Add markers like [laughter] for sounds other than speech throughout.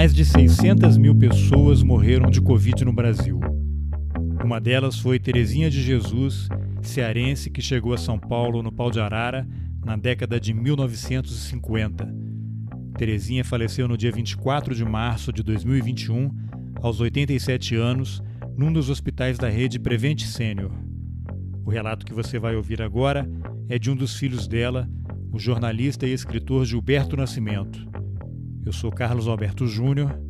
Mais de 600 mil pessoas morreram de Covid no Brasil. Uma delas foi Terezinha de Jesus, cearense que chegou a São Paulo no pau de arara na década de 1950. Terezinha faleceu no dia 24 de março de 2021, aos 87 anos, num dos hospitais da rede Prevent Sênior. O relato que você vai ouvir agora é de um dos filhos dela, o jornalista e escritor Gilberto Nascimento. Eu sou Carlos Alberto Júnior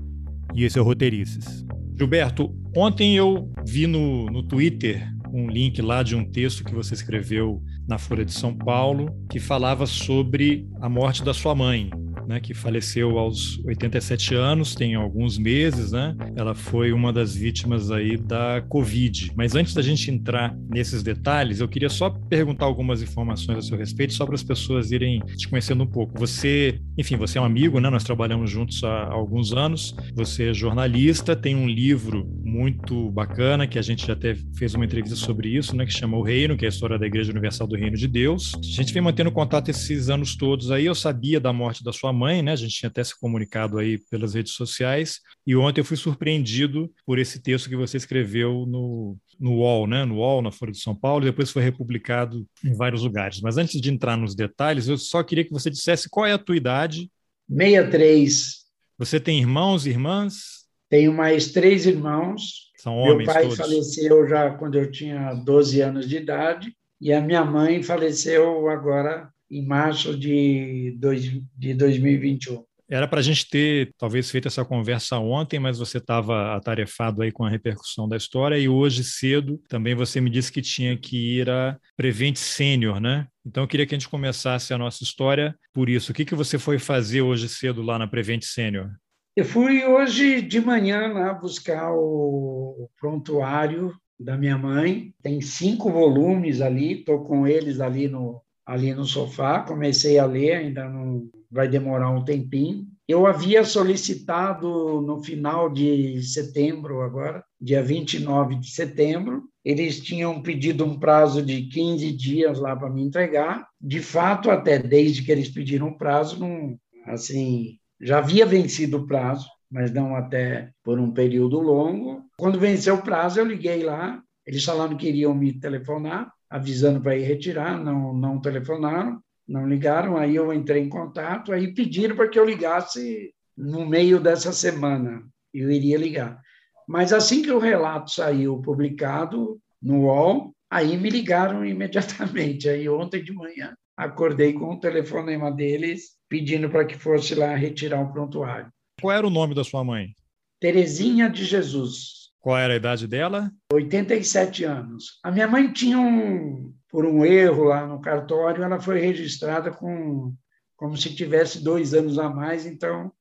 e esse é o Roteirices. Gilberto, ontem eu vi no, no Twitter um link lá de um texto que você escreveu na Folha de São Paulo que falava sobre a morte da sua mãe, né, que faleceu aos 87 anos, tem alguns meses, né? Ela foi uma das vítimas aí da Covid. Mas antes da gente entrar nesses detalhes, eu queria só perguntar algumas informações a seu respeito, só para as pessoas irem te conhecendo um pouco. Você, enfim, você é um amigo, né? Nós trabalhamos juntos há alguns anos. Você é jornalista, tem um livro muito bacana que a gente já até fez uma entrevista sobre isso, né? Que chama O Reino, que é a história da Igreja Universal do Reino de Deus. A gente vem mantendo contato esses anos todos aí. Eu sabia da morte da sua mãe, né? A gente tinha até se comunicado aí pelas redes sociais. E ontem eu fui surpreendido por esse texto que você escreveu no, no UOL, né? No UOL, na Folha de São Paulo, e depois foi republicado em vários lugares. Mas antes de entrar nos detalhes, eu só queria que você dissesse qual é a tua idade. 63. Você tem irmãos e irmãs? Tenho mais três irmãos. São homens Meu pai todos. faleceu já quando eu tinha 12 anos de idade e a minha mãe faleceu agora em março de, dois, de 2021. Era para a gente ter, talvez, feito essa conversa ontem, mas você estava atarefado aí com a repercussão da história e hoje cedo também você me disse que tinha que ir a Prevent Sênior, né? Então eu queria que a gente começasse a nossa história por isso. O que, que você foi fazer hoje cedo lá na Prevent Sênior? Eu fui hoje de manhã lá buscar o prontuário da minha mãe. Tem cinco volumes ali, estou com eles ali no, ali no sofá. Comecei a ler, ainda não vai demorar um tempinho. Eu havia solicitado no final de setembro, agora, dia 29 de setembro, eles tinham pedido um prazo de 15 dias lá para me entregar. De fato, até desde que eles pediram o prazo, não, assim, já havia vencido o prazo, mas não até por um período longo. Quando venceu o prazo, eu liguei lá. Eles falaram que iriam me telefonar, avisando para ir retirar. Não, não telefonaram, não ligaram. Aí eu entrei em contato, aí pediram para que eu ligasse no meio dessa semana. Eu iria ligar. Mas assim que o relato saiu publicado no UOL, aí me ligaram [laughs] imediatamente. Aí ontem de manhã acordei com o telefonema deles pedindo para que fosse lá retirar o prontuário. Qual era o nome da sua mãe? Terezinha de Jesus. Qual era a idade dela? 87 anos. A minha mãe tinha um, por um erro lá no cartório, ela foi registrada com como se tivesse dois anos a mais, então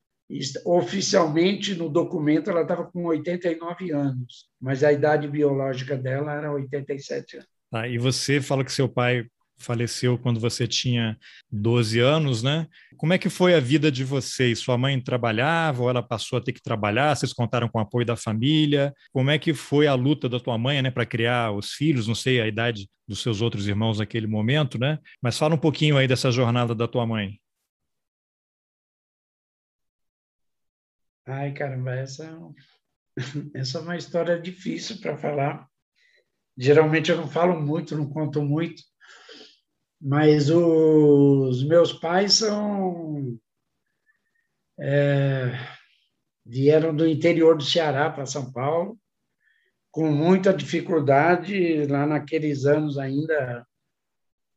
oficialmente no documento ela estava com 89 anos, mas a idade biológica dela era 87 anos. Ah, e você fala que seu pai faleceu quando você tinha 12 anos, né? Como é que foi a vida de vocês? Sua mãe trabalhava ou ela passou a ter que trabalhar? Vocês contaram com o apoio da família? Como é que foi a luta da tua mãe, né, para criar os filhos? Não sei a idade dos seus outros irmãos naquele momento, né? Mas fala um pouquinho aí dessa jornada da tua mãe. Ai, caramba, essa, [laughs] essa é uma história difícil para falar. Geralmente eu não falo muito, não conto muito, mas os meus pais são é, vieram do interior do Ceará para São Paulo com muita dificuldade lá naqueles anos ainda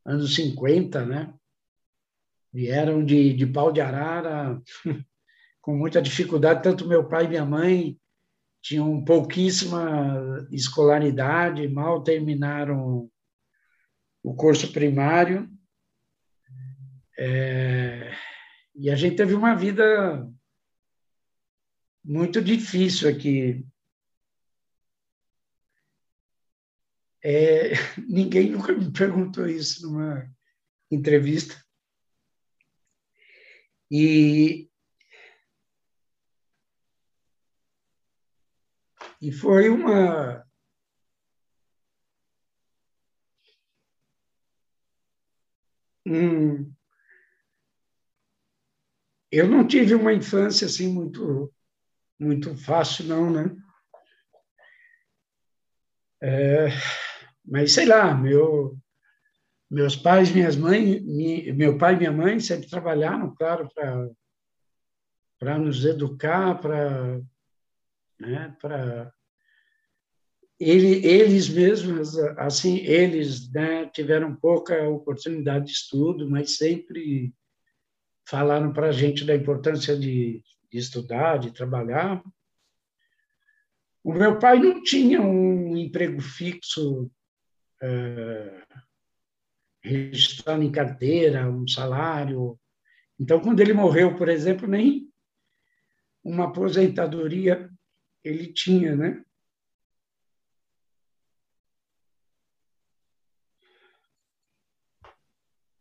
anos 50, né? Vieram de, de pau de arara [laughs] com muita dificuldade, tanto meu pai e minha mãe tinham pouquíssima escolaridade, mal terminaram o curso primário. É, E a gente teve uma vida muito difícil aqui. É, [laughs] ninguém nunca me perguntou isso numa entrevista. E, e foi uma. Um, eu não tive uma infância assim muito muito fácil não, né? É, mas sei lá, meu meus pais, minhas mães, meu pai e minha mãe sempre trabalharam, claro, para para nos educar, para né, para ele, eles mesmos, assim, eles né, tiveram pouca oportunidade de estudo, mas sempre falaram para a gente da importância de, de estudar, de trabalhar. O meu pai não tinha um emprego fixo é, registrado em carteira, um salário. Então, quando ele morreu, por exemplo, nem uma aposentadoria ele tinha, né?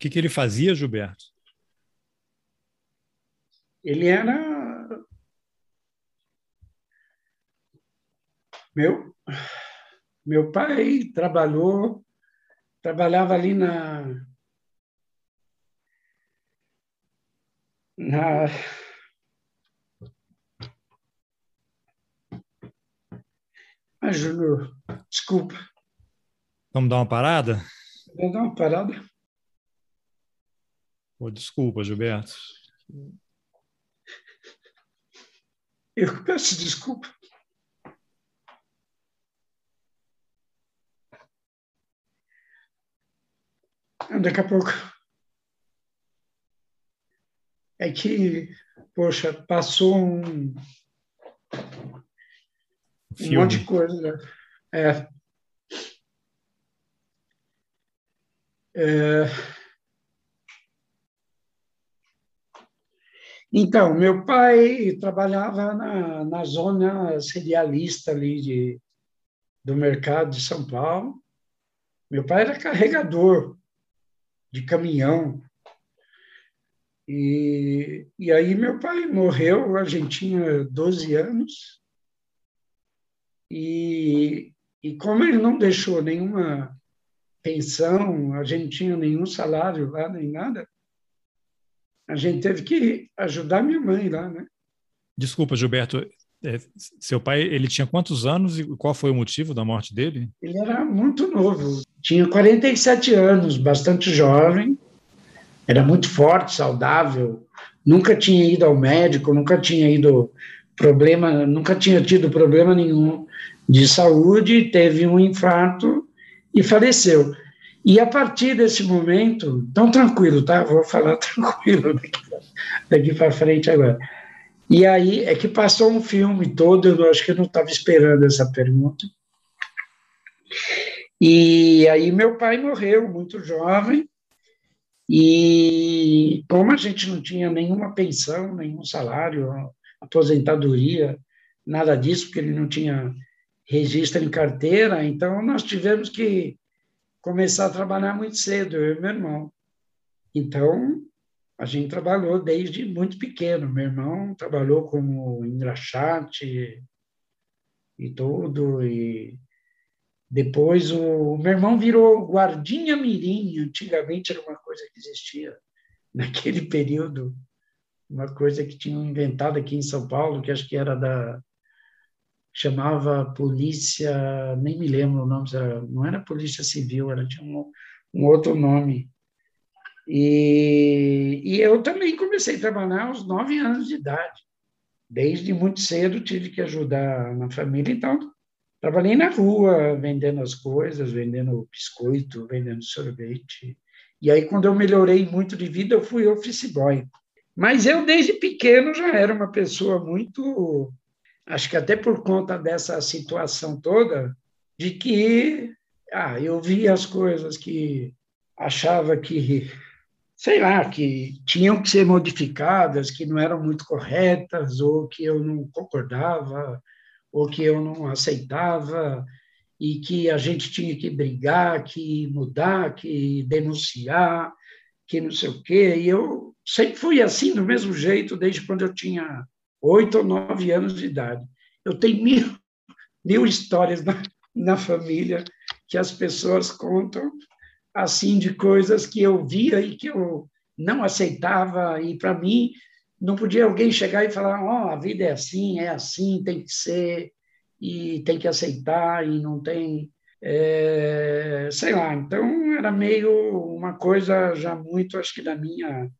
Que, que ele fazia, Gilberto? Ele era meu meu pai trabalhou trabalhava ali na na ah, Júnior, desculpa. Vamos dar uma parada? Vamos dar uma parada. Desculpa, Gilberto. Eu peço desculpa. Daqui a pouco. É que, poxa, passou um, um monte de coisa. É. É. Então, meu pai trabalhava na, na zona serialista ali de, do mercado de São Paulo. Meu pai era carregador de caminhão. E, e aí meu pai morreu, a gente tinha 12 anos, e, e como ele não deixou nenhuma pensão, a gente tinha nenhum salário lá, nem nada, a gente teve que ajudar minha mãe lá, né? Desculpa, Gilberto, é, seu pai, ele tinha quantos anos e qual foi o motivo da morte dele? Ele era muito novo, tinha 47 anos, bastante jovem, era muito forte, saudável, nunca tinha ido ao médico, nunca tinha ido problema, nunca tinha tido problema nenhum de saúde, teve um infarto e faleceu. E a partir desse momento, tão tranquilo, tá? Vou falar [laughs] tranquilo daqui, daqui para frente agora. E aí é que passou um filme todo, eu acho que eu não estava esperando essa pergunta. E aí meu pai morreu muito jovem, e como a gente não tinha nenhuma pensão, nenhum salário, aposentadoria, nada disso, porque ele não tinha registro em carteira, então nós tivemos que começar a trabalhar muito cedo, eu e meu irmão. Então, a gente trabalhou desde muito pequeno. Meu irmão trabalhou como engraxate e tudo, e depois o, o meu irmão virou guardinha mirim, antigamente era uma coisa que existia [laughs] naquele período, uma coisa que tinham inventado aqui em São Paulo, que acho que era da chamava polícia, nem me lembro o nome, não era polícia civil, era tinha um, um outro nome. E, e eu também comecei a trabalhar aos nove anos de idade. Desde muito cedo tive que ajudar na família, então trabalhei na rua vendendo as coisas, vendendo biscoito, vendendo sorvete. E aí, quando eu melhorei muito de vida, eu fui office boy. Mas eu, desde pequeno, já era uma pessoa muito. Acho que até por conta dessa situação toda, de que ah, eu via as coisas que achava que sei lá, que tinham que ser modificadas, que não eram muito corretas, ou que eu não concordava, ou que eu não aceitava, e que a gente tinha que brigar, que mudar, que denunciar, que não sei o quê. E eu sempre fui assim, do mesmo jeito, desde quando eu tinha oito ou nove anos de idade. Eu tenho mil, mil histórias na, na família que as pessoas contam assim de coisas que eu via e que eu não aceitava. E para mim não podia alguém chegar e falar ó oh, a vida é assim é assim tem que ser e tem que aceitar e não tem é, sei lá. Então era meio uma coisa já muito acho que da minha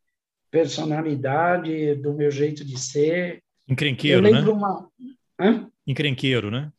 personalidade do meu jeito de ser encrenqueiro eu lembro né uma Hã? encrenqueiro né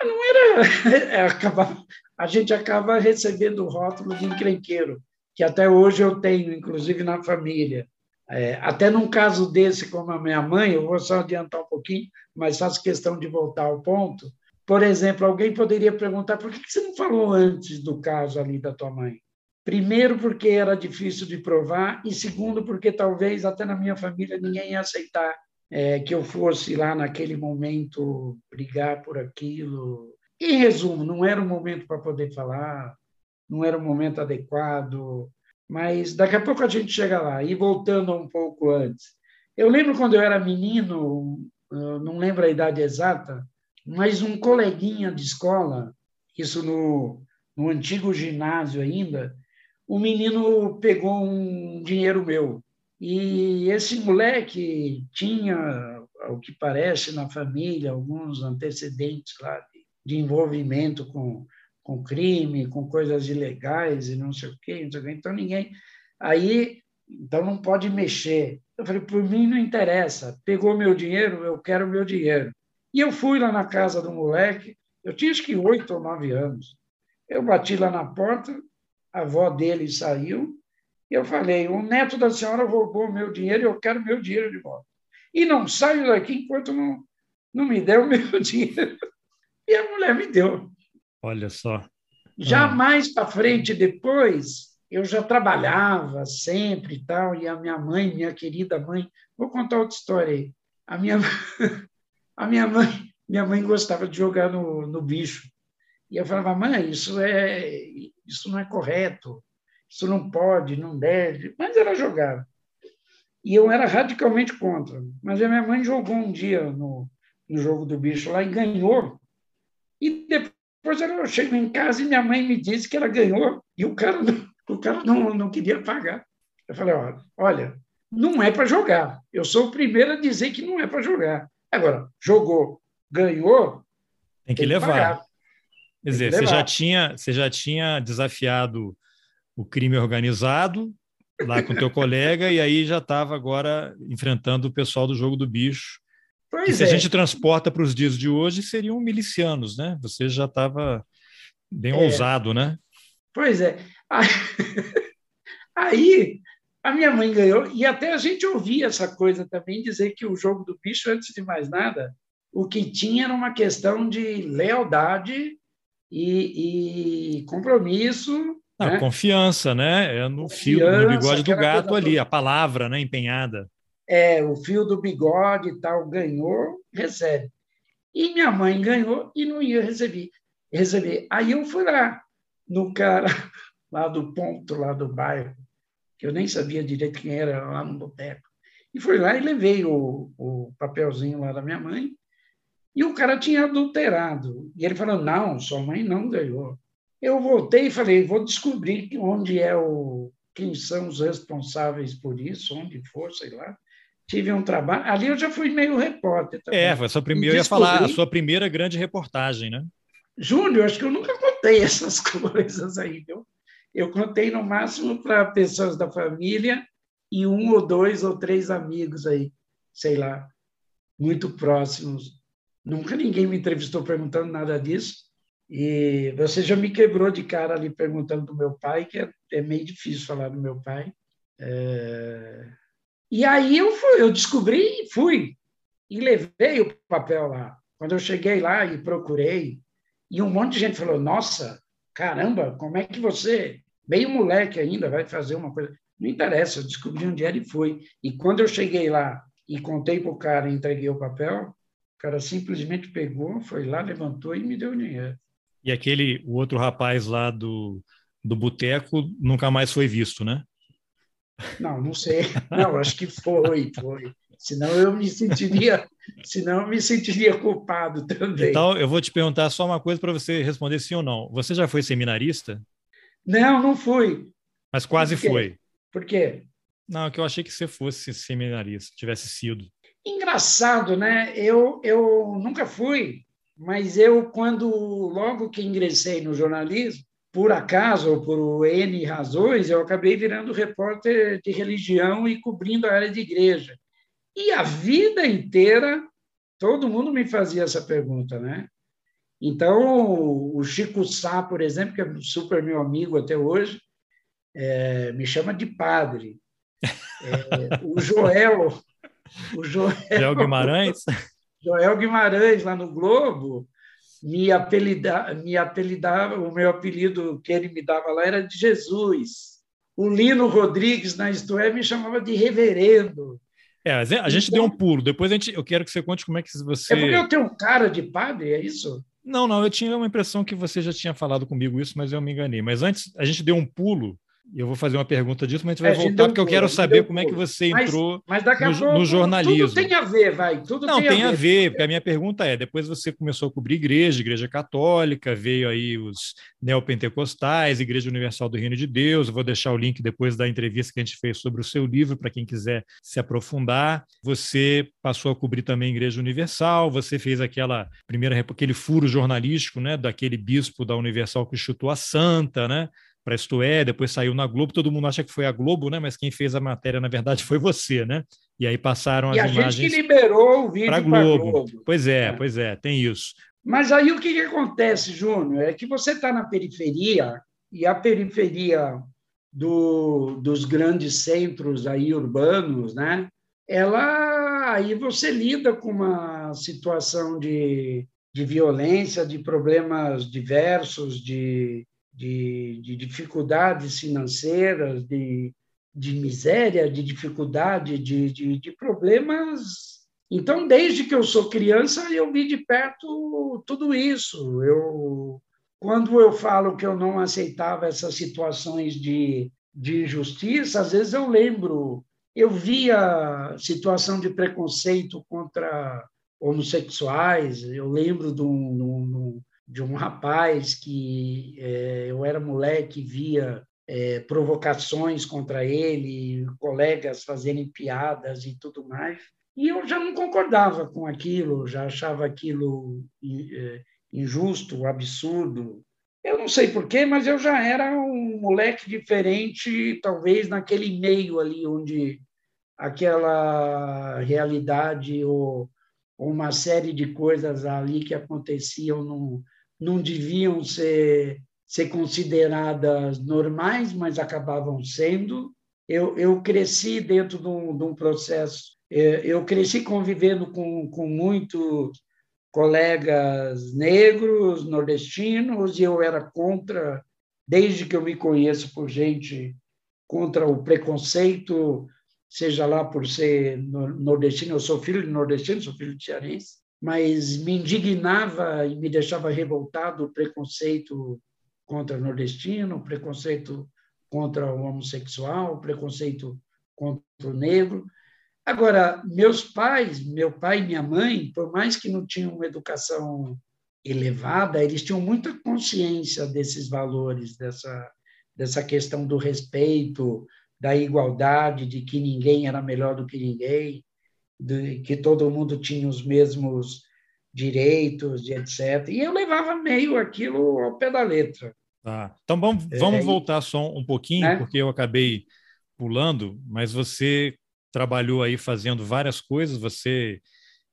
não era [laughs] é, acabava a gente acaba recebendo o rótulo de encrenqueiro, que até hoje eu tenho, inclusive na família. É, até num caso desse, como a minha mãe, eu vou só adiantar um pouquinho, mas faço questão de voltar ao ponto. Por exemplo, alguém poderia perguntar por que você não falou antes do caso ali da tua mãe? Primeiro, porque era difícil de provar, e segundo, porque talvez até na minha família ninguém ia aceitar é, que eu fosse lá naquele momento brigar por aquilo, em resumo, não era o momento para poder falar, não era o momento adequado, mas daqui a pouco a gente chega lá. E voltando um pouco antes, eu lembro quando eu era menino, não lembro a idade exata, mas um coleguinha de escola, isso no, no antigo ginásio ainda, o menino pegou um dinheiro meu. E esse moleque tinha, ao que parece, na família, alguns antecedentes lá de de envolvimento com, com crime, com coisas ilegais e não sei o quê, não sei o quê. Então, ninguém. Aí, então não pode mexer. Eu falei, por mim não interessa. Pegou meu dinheiro, eu quero meu dinheiro. E eu fui lá na casa do moleque, eu tinha acho que oito ou nove anos. Eu bati lá na porta, a avó dele saiu, eu falei: o neto da senhora roubou meu dinheiro, eu quero meu dinheiro de volta. E não saio daqui enquanto não, não me der o [laughs] meu dinheiro. E a mulher me deu. Olha só. Já ah. mais para frente, depois, eu já trabalhava sempre e tal, e a minha mãe, minha querida mãe, vou contar outra história aí. A minha, [laughs] a minha mãe, minha mãe gostava de jogar no, no bicho. E eu falava, mãe, isso é, isso não é correto, isso não pode, não deve. Mas ela jogava. E eu era radicalmente contra. Mas a minha mãe jogou um dia no, no jogo do bicho lá e ganhou. E depois eu chego em casa e minha mãe me disse que ela ganhou e o cara não, o cara não, não queria pagar. Eu falei, olha, olha não é para jogar. Eu sou o primeiro a dizer que não é para jogar. Agora, jogou, ganhou, tem que tem levar. Que Quer dizer, você já, tinha, você já tinha desafiado o crime organizado lá com teu colega e aí já estava agora enfrentando o pessoal do jogo do bicho Pois que se é. a gente transporta para os dias de hoje, seriam milicianos, né? Você já estava bem é. ousado, né? Pois é. [laughs] Aí a minha mãe ganhou, e até a gente ouvia essa coisa também, dizer que o jogo do bicho, antes de mais nada, o que tinha era uma questão de lealdade e, e compromisso. Não, né? Confiança, né? É no fio, no bigode do gato ali, a palavra né, empenhada é, o fio do bigode e tal, ganhou, recebe. E minha mãe ganhou e não ia receber. receber. Aí eu fui lá, no cara [laughs] lá do ponto, lá do bairro, que eu nem sabia direito quem era, lá no boteco. E fui lá e levei o, o papelzinho lá da minha mãe, e o cara tinha adulterado. E ele falou: não, sua mãe não ganhou. Eu voltei e falei: vou descobrir onde é o, quem são os responsáveis por isso, onde for, sei lá tive um trabalho. Ali eu já fui meio repórter. Também. É, foi a sua primeira, eu ia falar, a sua primeira grande reportagem, né? Júnior, acho que eu nunca contei [laughs] essas coisas aí, viu? Eu contei no máximo para pessoas da família e um ou dois ou três amigos aí, sei lá, muito próximos. Nunca ninguém me entrevistou perguntando nada disso. E você já me quebrou de cara ali perguntando do meu pai, que é, é meio difícil falar do meu pai. É... E aí eu fui, eu descobri e fui. E levei o papel lá. Quando eu cheguei lá e procurei, e um monte de gente falou: Nossa, caramba, como é que você, meio moleque ainda, vai fazer uma coisa? Não interessa, eu descobri onde era e foi. E quando eu cheguei lá e contei para o cara e entreguei o papel, o cara simplesmente pegou, foi lá, levantou e me deu o dinheiro. E aquele, o outro rapaz lá do, do boteco nunca mais foi visto, né? Não, não sei. Não, acho que foi, foi. Senão eu me sentiria, senão eu me sentiria culpado também. Então, eu vou te perguntar só uma coisa para você responder sim ou não. Você já foi seminarista? Não, não fui. Mas quase Por foi. Por quê? Não, que eu achei que você fosse seminarista, tivesse sido. Engraçado, né? Eu, eu nunca fui, mas eu, quando logo que ingressei no jornalismo, por acaso ou por N razões, eu acabei virando repórter de religião e cobrindo a área de igreja. E a vida inteira, todo mundo me fazia essa pergunta, né? Então, o Chico Sá, por exemplo, que é super meu amigo até hoje, é, me chama de padre. É, o Joel, o Joel, Joel Guimarães, [laughs] Joel Guimarães lá no Globo me apelidava, me apelidava, o meu apelido que ele me dava lá era de Jesus. O Lino Rodrigues na Isto é me chamava de Reverendo. É, a gente então, deu um pulo. Depois a gente, eu quero que você conte como é que você. É porque eu tenho um cara de padre, é isso? Não, não, eu tinha uma impressão que você já tinha falado comigo isso, mas eu me enganei. Mas antes, a gente deu um pulo eu vou fazer uma pergunta disso, mas a gente vai é, voltar, porque eu quero saber como é que você entrou mas, mas no, pouco, no, jornalismo. Tudo tem a ver, vai. Tudo Não, tem, tem a, ver. a ver, porque a minha pergunta é: depois você começou a cobrir igreja, igreja católica, veio aí os neopentecostais, Igreja Universal do Reino de Deus. Eu vou deixar o link depois da entrevista que a gente fez sobre o seu livro, para quem quiser se aprofundar. Você passou a cobrir também a Igreja Universal, você fez aquela primeira, aquele furo jornalístico, né, daquele bispo da Universal que chutou a santa, né? Para Isto É, depois saiu na Globo, todo mundo acha que foi a Globo, né? Mas quem fez a matéria, na verdade, foi você, né? E aí passaram e as imagens. E a gente que liberou o vídeo para Globo. Globo. Pois é, é, pois é, tem isso. Mas aí o que, que acontece, Júnior? É que você está na periferia, e a periferia do, dos grandes centros aí urbanos, né? Ela aí você lida com uma situação de, de violência, de problemas diversos, de de, de dificuldades financeiras, de, de miséria, de dificuldade, de, de, de problemas. Então, desde que eu sou criança, eu vi de perto tudo isso. Eu, quando eu falo que eu não aceitava essas situações de, de injustiça, às vezes eu lembro, eu via situação de preconceito contra homossexuais, eu lembro de um, de um, de um rapaz que é, eu era moleque via é, provocações contra ele, colegas fazerem piadas e tudo mais. E eu já não concordava com aquilo, já achava aquilo é, injusto, absurdo. Eu não sei porquê, mas eu já era um moleque diferente, talvez naquele meio ali onde aquela realidade ou, ou uma série de coisas ali que aconteciam no, não deviam ser, ser consideradas normais, mas acabavam sendo. Eu, eu cresci dentro de um, de um processo, é, eu cresci convivendo com, com muitos colegas negros, nordestinos, e eu era contra, desde que eu me conheço por gente, contra o preconceito, seja lá por ser nordestino, eu sou filho de nordestino, sou filho de cearense, mas me indignava e me deixava revoltado o preconceito contra o nordestino, o preconceito contra o homossexual, o preconceito contra o negro. Agora, meus pais, meu pai e minha mãe, por mais que não tinham uma educação elevada, eles tinham muita consciência desses valores, dessa, dessa questão do respeito, da igualdade, de que ninguém era melhor do que ninguém de que todo mundo tinha os mesmos direitos e etc. E eu levava meio aquilo ao pé da letra. Tá. Então vamos, é, vamos é, voltar só um pouquinho, né? porque eu acabei pulando, mas você trabalhou aí fazendo várias coisas, você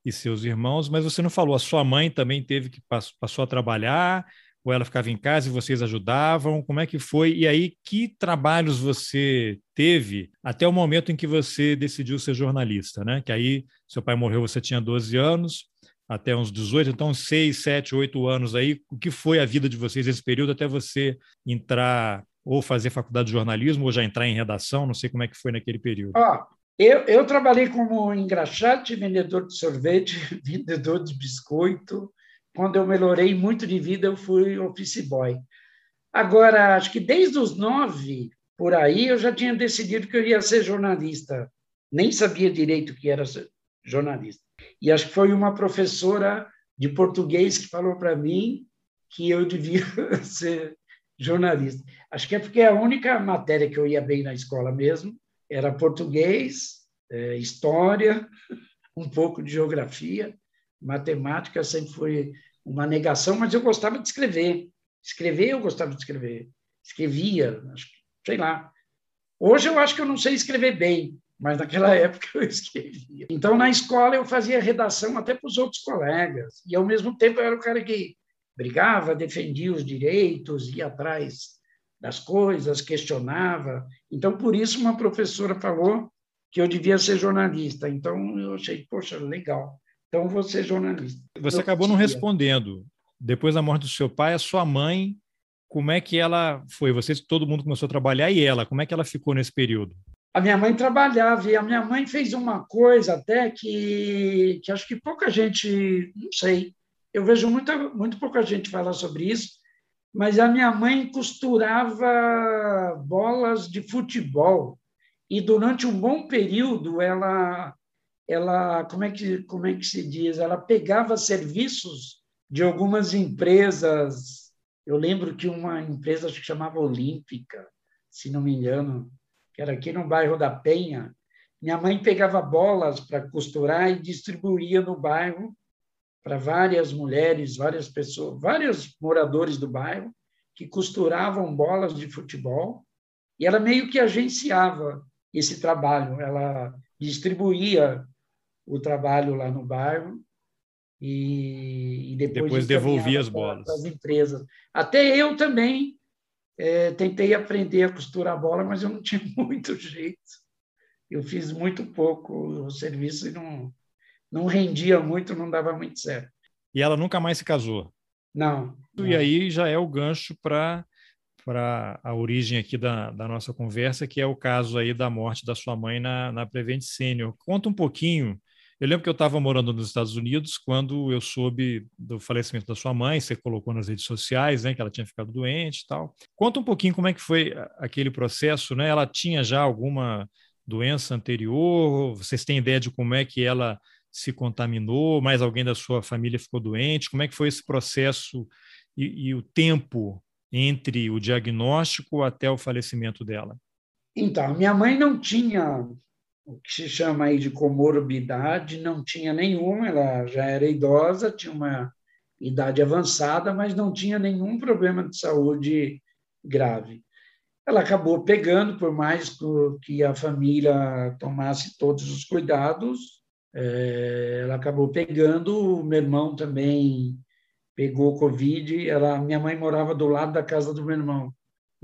e seus irmãos, mas você não falou, a sua mãe também teve que passou a trabalhar, ou ela ficava em casa e vocês ajudavam? Como é que foi? E aí, que trabalhos você teve até o momento em que você decidiu ser jornalista, né? Que aí seu pai morreu, você tinha 12 anos, até uns 18, então 6, 7, 8 anos aí. O que foi a vida de vocês nesse período até você entrar ou fazer faculdade de jornalismo, ou já entrar em redação? Não sei como é que foi naquele período. Ah, eu, eu trabalhei como engraxate, vendedor de sorvete, [laughs] vendedor de biscoito. Quando eu melhorei muito de vida, eu fui office boy. Agora, acho que desde os nove, por aí, eu já tinha decidido que eu ia ser jornalista. Nem sabia direito que era jornalista. E acho que foi uma professora de português que falou para mim que eu devia [laughs] ser jornalista. Acho que é porque a única matéria que eu ia bem na escola mesmo era português, é, história, [laughs] um pouco de geografia, matemática sempre foi uma negação, mas eu gostava de escrever. Escrever, eu gostava de escrever. Escrevia, sei lá. Hoje eu acho que eu não sei escrever bem, mas naquela [laughs] época eu escrevia. Então, na escola, eu fazia redação até para os outros colegas, e ao mesmo tempo eu era o cara que brigava, defendia os direitos, ia atrás das coisas, questionava. Então, por isso, uma professora falou que eu devia ser jornalista. Então, eu achei, poxa, legal. Então, ser jornalista. Você acabou não respondendo. Depois da morte do seu pai, a sua mãe, como é que ela foi? Você, todo mundo começou a trabalhar e ela, como é que ela ficou nesse período? A minha mãe trabalhava e a minha mãe fez uma coisa até que, que acho que pouca gente, não sei, eu vejo muita, muito pouca gente falar sobre isso, mas a minha mãe costurava bolas de futebol e durante um bom período ela ela como é que como é que se diz? Ela pegava serviços de algumas empresas. Eu lembro que uma empresa que chamava Olímpica se não me engano que era aqui no bairro da Penha. Minha mãe pegava bolas para costurar e distribuía no bairro para várias mulheres, várias pessoas, vários moradores do bairro que costuravam bolas de futebol. E ela meio que agenciava esse trabalho, ela distribuía o trabalho lá no bairro e, e depois, depois devolvia as bolas para as empresas. Até eu também é, tentei aprender a costurar bola, mas eu não tinha [laughs] muito jeito. Eu fiz muito pouco o serviço e não, não rendia muito, não dava muito certo. E ela nunca mais se casou? Não. não. E aí já é o gancho para para a origem aqui da, da nossa conversa, que é o caso aí da morte da sua mãe na, na Prevent Senior. Conta um pouquinho. Eu lembro que eu estava morando nos Estados Unidos quando eu soube do falecimento da sua mãe, você colocou nas redes sociais, né, que ela tinha ficado doente e tal. Conta um pouquinho como é que foi aquele processo, né? Ela tinha já alguma doença anterior? Vocês têm ideia de como é que ela se contaminou, mais alguém da sua família ficou doente? Como é que foi esse processo e, e o tempo entre o diagnóstico até o falecimento dela? Então, minha mãe não tinha o que se chama aí de comorbidade, não tinha nenhuma, ela já era idosa, tinha uma idade avançada, mas não tinha nenhum problema de saúde grave. Ela acabou pegando, por mais que a família tomasse todos os cuidados, é, ela acabou pegando, o meu irmão também pegou Covid, ela, minha mãe morava do lado da casa do meu irmão.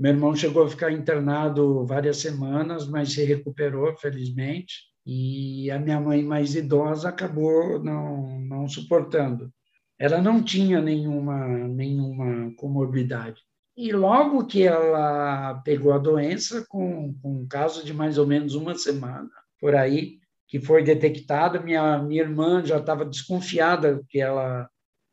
Meu irmão chegou a ficar internado várias semanas, mas se recuperou, felizmente. E a minha mãe mais idosa acabou não, não suportando. Ela não tinha nenhuma, nenhuma comorbidade. E logo que ela pegou a doença, com, com um caso de mais ou menos uma semana, por aí, que foi detectada. Minha, minha irmã já estava desconfiada que ela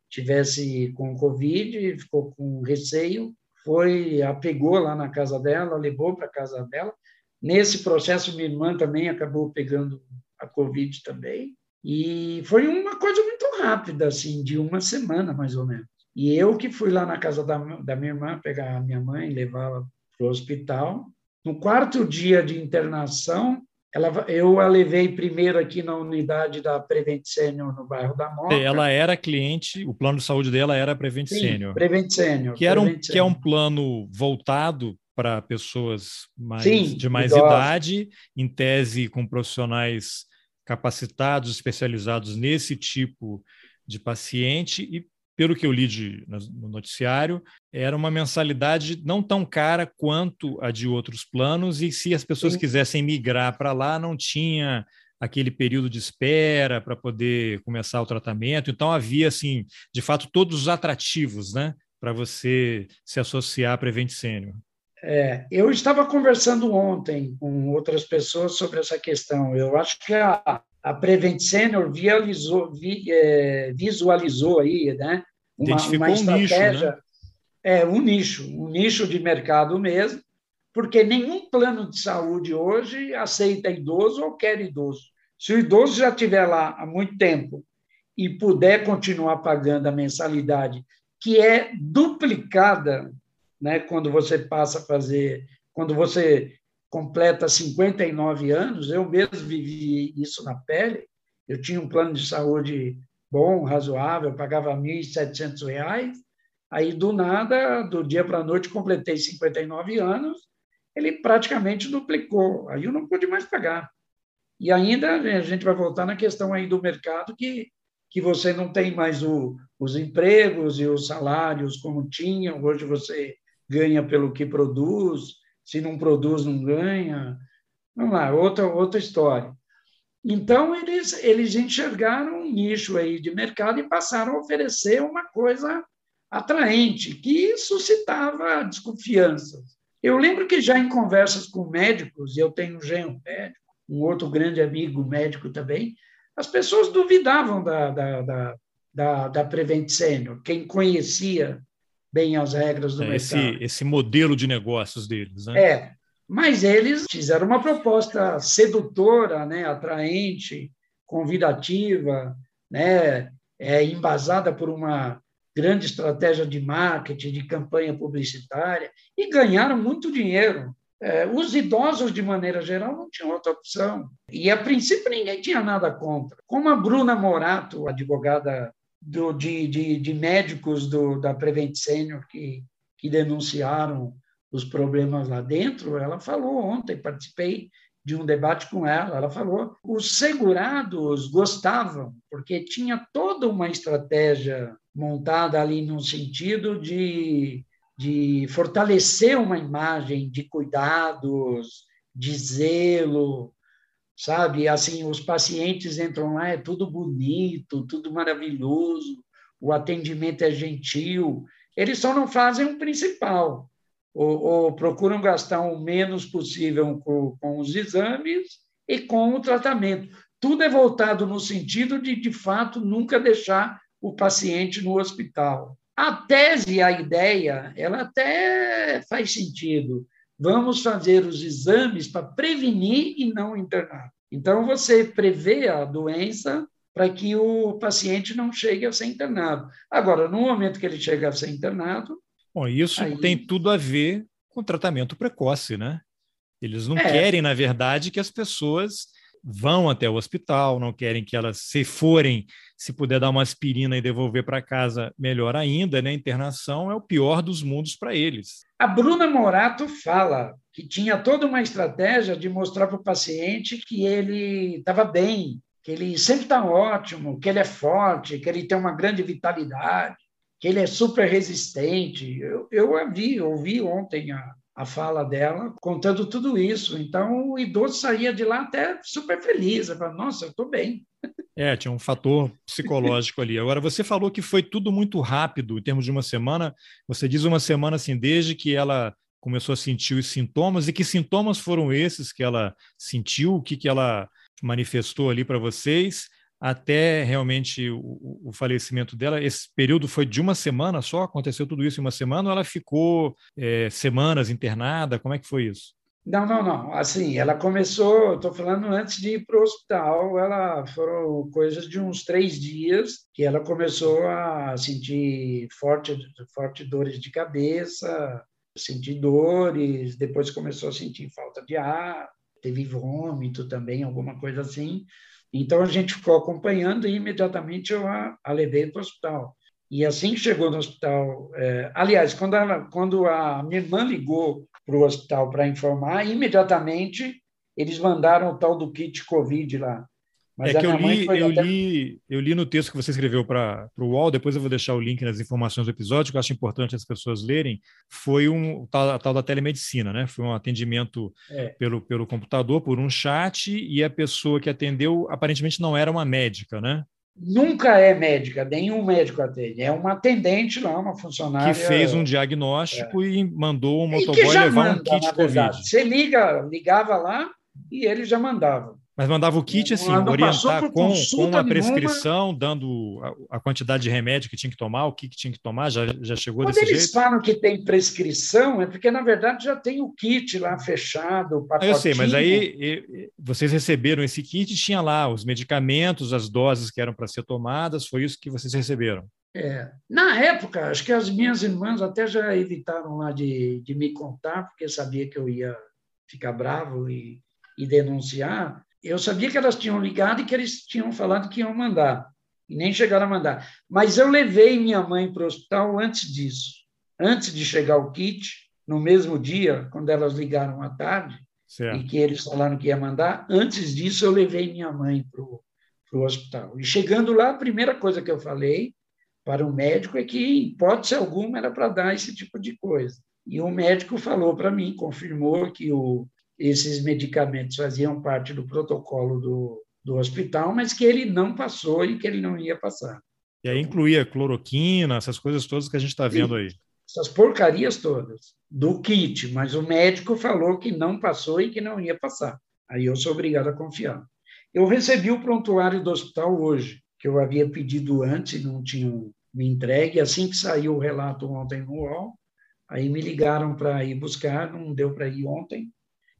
tivesse com Covid, ficou com receio, foi, a pegou lá na casa dela, levou para a casa dela. Nesse processo, minha irmã também acabou pegando a Covid também. E foi uma coisa muito rápida, assim, de uma semana mais ou menos. E eu que fui lá na casa da, da minha irmã pegar a minha mãe, levá-la para o hospital. No quarto dia de internação, ela, eu a levei primeiro aqui na unidade da Prevent Senior no bairro da Moca. Ela era cliente, o plano de saúde dela era Prevent Sim, Senior. Prevent Senior. Que, era um, que é um plano voltado para pessoas mais, Sim, de mais idade, em tese com profissionais capacitados, especializados nesse tipo de paciente e pelo que eu li de, no noticiário, era uma mensalidade não tão cara quanto a de outros planos, e se as pessoas Sim. quisessem migrar para lá, não tinha aquele período de espera para poder começar o tratamento. Então havia, assim, de fato, todos os atrativos, né, para você se associar à Prevent Senior. É, eu estava conversando ontem com outras pessoas sobre essa questão. Eu acho que a, a Prevent Senior visualizou, vi, é, visualizou aí, né? Uma, uma estratégia, um nicho, né? é um nicho, um nicho de mercado mesmo, porque nenhum plano de saúde hoje aceita idoso ou quer idoso. Se o idoso já estiver lá há muito tempo e puder continuar pagando a mensalidade, que é duplicada né, quando você passa a fazer, quando você completa 59 anos, eu mesmo vivi isso na pele, eu tinha um plano de saúde bom, razoável, pagava R$ 1.700, aí do nada, do dia para a noite, completei 59 anos, ele praticamente duplicou, aí eu não pude mais pagar. E ainda a gente vai voltar na questão aí do mercado, que, que você não tem mais o, os empregos e os salários como tinham, hoje você ganha pelo que produz, se não produz, não ganha. Vamos lá, outra, outra história. Então, eles, eles enxergaram um nicho aí de mercado e passaram a oferecer uma coisa atraente, que suscitava desconfianças. Eu lembro que já em conversas com médicos, e eu tenho um genro médico, um outro grande amigo médico também, as pessoas duvidavam da, da, da, da, da Prevent Senior, quem conhecia bem as regras do é, mercado. Esse, esse modelo de negócios deles. Né? É, mas eles fizeram uma proposta sedutora, né, atraente, convidativa, né, é, embasada por uma grande estratégia de marketing, de campanha publicitária, e ganharam muito dinheiro. É, os idosos, de maneira geral, não tinham outra opção. E, a princípio, ninguém tinha nada contra. Como a Bruna Morato, advogada do, de, de, de, médicos do, da Prevent Senior que, que denunciaram os problemas lá dentro, ela falou ontem, participei de um debate com ela, ela falou, os segurados gostavam, porque tinha toda uma estratégia montada ali no sentido de, de fortalecer uma imagem de cuidados, de zelo, sabe? Assim, os pacientes entram lá, é tudo bonito, tudo maravilhoso, o atendimento é gentil, eles só não fazem o principal, ou, ou procuram gastar o menos possível com, com os exames e com o tratamento. Tudo é voltado no sentido de, de fato, nunca deixar o paciente no hospital. A tese, a ideia, ela até faz sentido, vamos fazer os exames para prevenir e não internar. Então, você prevê a doença para que o paciente não chegue a ser internado. Agora, no momento que ele chega a ser internado. Bom, isso aí... tem tudo a ver com tratamento precoce, né? Eles não é. querem, na verdade, que as pessoas vão até o hospital, não querem que elas, se forem, se puder dar uma aspirina e devolver para casa, melhor ainda, né? Internação é o pior dos mundos para eles. A Bruna Morato fala que tinha toda uma estratégia de mostrar para o paciente que ele estava bem, que ele sempre está ótimo, que ele é forte, que ele tem uma grande vitalidade, que ele é super resistente. Eu, eu ouvi, ouvi ontem a, a fala dela contando tudo isso. Então, o idoso saía de lá até super feliz. Falava, Nossa, eu estou bem. É, tinha um fator psicológico ali. Agora, você falou que foi tudo muito rápido, em termos de uma semana. Você diz uma semana assim, desde que ela começou a sentir os sintomas, e que sintomas foram esses que ela sentiu, o que, que ela manifestou ali para vocês, até realmente o, o, falecimento dela. Esse período foi de uma semana só? Aconteceu tudo isso em uma semana ou ela ficou é, semanas internada? Como é que foi isso? Não, não, não. Assim, ela começou, estou falando antes de ir para o hospital, ela foram coisas de uns três dias que ela começou a sentir forte, forte dores de cabeça, sentir dores, depois começou a sentir falta de ar, teve vômito também, alguma coisa assim. Então a gente ficou acompanhando e imediatamente eu a, a levei para o hospital. E assim que chegou no hospital, é, aliás, quando, ela, quando a minha irmã ligou para o hospital para informar, imediatamente eles mandaram o tal do kit Covid lá. Mas é que eu li, eu, até... li, eu li no texto que você escreveu para o UOL, depois eu vou deixar o link nas informações do episódio, que eu acho importante as pessoas lerem, foi um tal, a tal da telemedicina, né? Foi um atendimento é. pelo, pelo computador, por um chat, e a pessoa que atendeu aparentemente não era uma médica, né? Nunca é médica, nenhum médico atende. É uma atendente lá, uma funcionária. Que fez um diagnóstico é. e mandou um motoboy levar manda, um kit Covid. Você liga, ligava lá e ele já mandava. Mas mandava o kit assim, orientar com, com uma prescrição, nenhuma. dando a, a, quantidade de remédio que tinha que tomar, o que, que tinha que tomar, já, já chegou Quando desse eles jeito? falam que tem prescrição, é porque, na verdade, já tem o kit lá fechado, o pacotinho. Eu sei, mas aí vocês receberam esse kit, tinha lá os medicamentos, as doses que eram para ser tomadas, foi isso que vocês receberam? É. Na época, acho que as minhas irmãs até já evitaram lá de, de me contar, porque sabia que eu ia ficar bravo e, e denunciar, eu sabia que elas tinham ligado e que eles tinham falado que iam mandar, e nem chegaram a mandar. Mas eu levei minha mãe para o hospital antes disso. Antes de chegar o kit, no mesmo dia, quando elas ligaram à tarde, certo. e que eles falaram que ia mandar, antes disso eu levei minha mãe para o hospital. E chegando lá, a primeira coisa que eu falei para o médico é que, em hipótese alguma, era para dar esse tipo de coisa. E o médico falou para mim, confirmou que o, esses medicamentos faziam parte do protocolo do, do hospital, mas que ele não passou e que ele não ia passar. E aí incluía cloroquina, essas coisas todas que a gente está vendo aí. Essas porcarias todas, do kit, mas o médico falou que não passou e que não ia passar. Aí eu sou obrigado a confiar. Eu recebi o prontuário do hospital hoje, que eu havia pedido antes, não tinham me entregue. Assim que saiu o relato ontem no UOL, aí me ligaram para ir buscar, não deu para ir ontem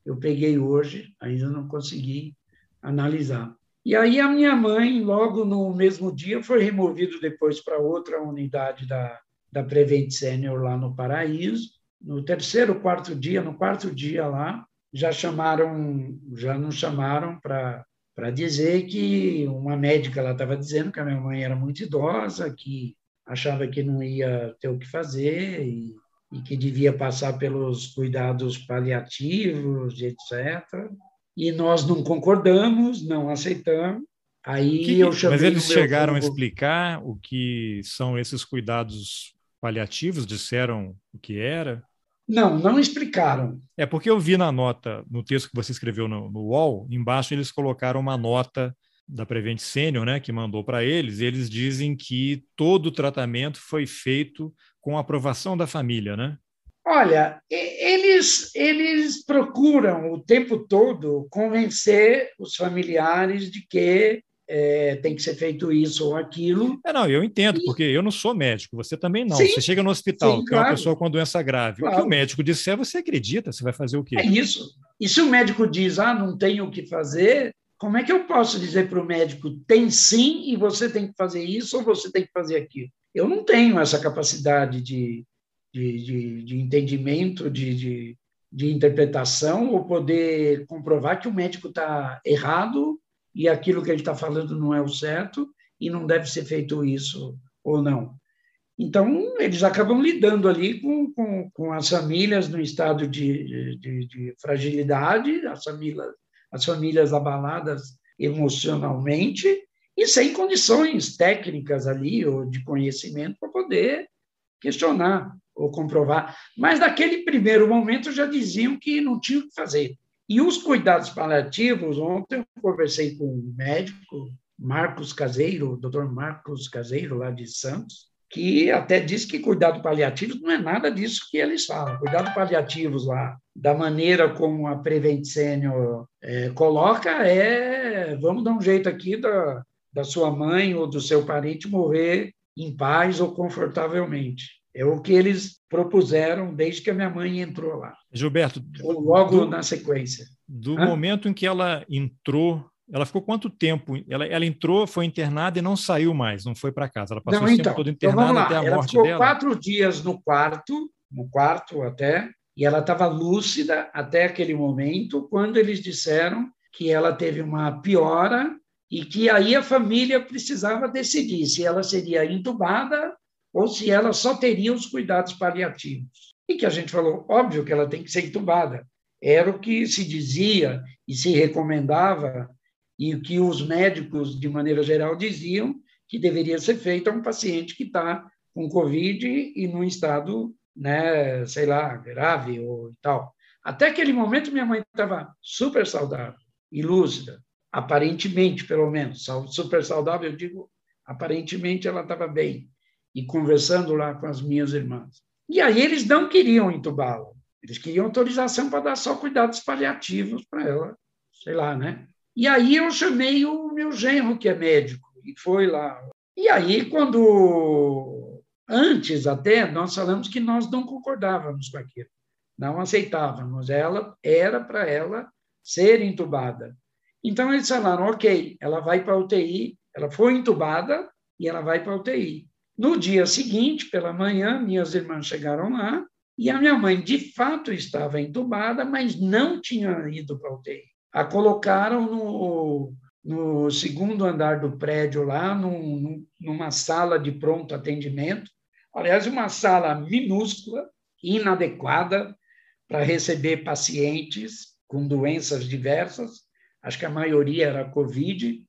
eu peguei hoje, ainda não consegui analisar. E aí a minha mãe, logo no mesmo dia, foi removido depois para outra unidade da, da Prevent Senior lá no Paraíso. No terceiro, quarto dia, no quarto dia lá, já chamaram, já nos chamaram para para dizer que uma médica ela estava dizendo que a minha mãe era muito idosa, que achava que não ia ter o que fazer e e que devia passar pelos cuidados paliativos, etc. E nós não concordamos, não aceitamos. Aí que, eu chamei Mas eles chegaram a explicar o que são esses cuidados paliativos? Disseram o que era? Não, não explicaram. É porque eu vi na nota, no texto que você escreveu no, no UOL, embaixo eles colocaram uma nota da Prevent Senior, né, que mandou para eles, e eles dizem que todo o tratamento foi feito com a aprovação da família, né? Olha, eles, eles procuram o tempo todo convencer os familiares de que é, tem que ser feito isso ou aquilo. É, não, eu entendo, e... porque eu não sou médico, você também não. Sim, você chega no hospital, sim, que claro. é uma pessoa com doença grave. Claro. O que o médico disser, você acredita, você vai fazer o quê? É isso. E se o médico diz, ah, não tenho o que fazer, como é que eu posso dizer para o médico, tem sim e você tem que fazer isso ou você tem que fazer aquilo? Eu não tenho essa capacidade de, de, de, de entendimento, de, de, de interpretação, ou poder comprovar que o médico está errado e aquilo que ele está falando não é o certo e não deve ser feito isso ou não. Então, eles acabam lidando ali com, com, com as famílias no estado de, de, de, fragilidade, as famílias, as famílias abaladas emocionalmente, e sem condições técnicas ali ou de conhecimento para poder questionar ou comprovar. Mas naquele primeiro momento já diziam que não tinha o que fazer. E os cuidados paliativos, ontem eu conversei com um médico, Marcos Caseiro, doutor Marcos Caseiro, lá de Santos, que até disse que cuidado paliativos não é nada disso que eles falam. Cuidado paliativos lá, da maneira como a Prevent Senior é, coloca, é vamos dar um jeito aqui da, da sua mãe ou do seu parente morrer em paz ou confortavelmente. É o que eles propuseram desde que a minha mãe entrou lá. Gilberto, logo do, na sequência. Do Hã? momento em que ela entrou, ela ficou quanto tempo? Ela, ela entrou, foi internada e não saiu mais, não foi para casa. Ela passou não, o então, tempo todo internada então até a ela morte ficou dela. quatro dias no quarto, no quarto até, e ela estava lúcida até aquele momento, quando eles disseram que ela teve uma piora e que aí a família precisava decidir se ela seria entubada ou se ela só teria os cuidados paliativos. E que a gente falou, óbvio que ela tem que ser entubada. Era o que se dizia e se recomendava e o que os médicos, de maneira geral, diziam que deveria ser feito a um paciente que está com Covid e num estado, né, sei lá, grave ou tal. Até aquele momento, minha mãe estava super saudável e lúcida aparentemente, pelo menos, super saudável, eu digo Aparentemente ela estava bem. E conversando lá com as minhas irmãs. E aí eles não queriam entubá-la. Eles queriam autorização para dar só cuidados paliativos para ela, sei lá, né? E aí eu chamei o meu genro, que é médico, e foi lá. E aí, quando. Antes até, nós falamos que nós não concordávamos com aquilo, não aceitávamos. Ela era para ela ser entubada. Então eles falaram: ok, ela vai para a UTI, ela foi entubada e ela vai para a UTI. No dia seguinte, pela manhã, minhas irmãs chegaram lá e a minha mãe, de fato, estava entubada, mas não tinha ido para a UTI. A colocaram no, no segundo andar do prédio, lá, num, numa sala de pronto atendimento. Aliás, uma sala minúscula, inadequada para receber pacientes com doenças diversas. Acho que a maioria era Covid.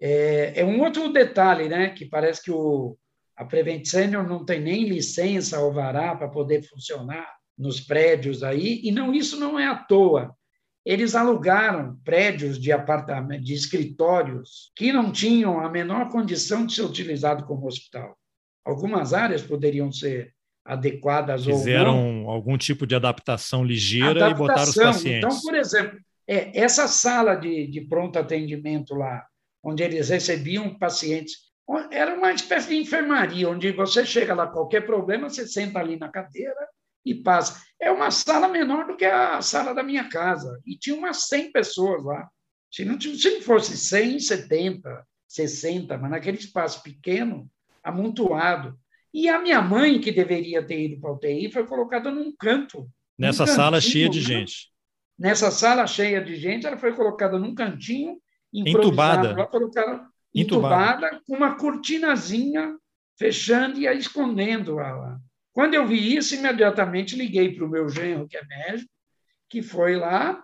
É, é um outro detalhe, né? Que parece que o, a Prevent Senior não tem nem licença alvará para poder funcionar nos prédios aí, e não isso não é à toa. Eles alugaram prédios de apartamentos, de escritórios que não tinham a menor condição de ser utilizado como hospital. Algumas áreas poderiam ser adequadas Fizeram ou não. algum tipo de adaptação ligeira adaptação. e botaram os pacientes. Então, por exemplo, é, essa sala de, de pronto atendimento lá, onde eles recebiam pacientes era uma espécie de enfermaria, onde você chega lá, qualquer problema, você senta ali na cadeira e passa. É uma sala menor do que a sala da minha casa. E tinha umas 100 pessoas lá. Se não, se não fosse 100, 70, 60, mas naquele espaço pequeno, amontoado. E a minha mãe, que deveria ter ido para a UTI, foi colocada num canto. Nessa num sala cheia de né? gente. Nessa sala cheia de gente, ela foi colocada num cantinho, entubada. Lá, colocaram, entubada, com uma cortinazinha fechando e escondendo ela. Quando eu vi isso, imediatamente liguei para o meu genro, que é médico, que foi lá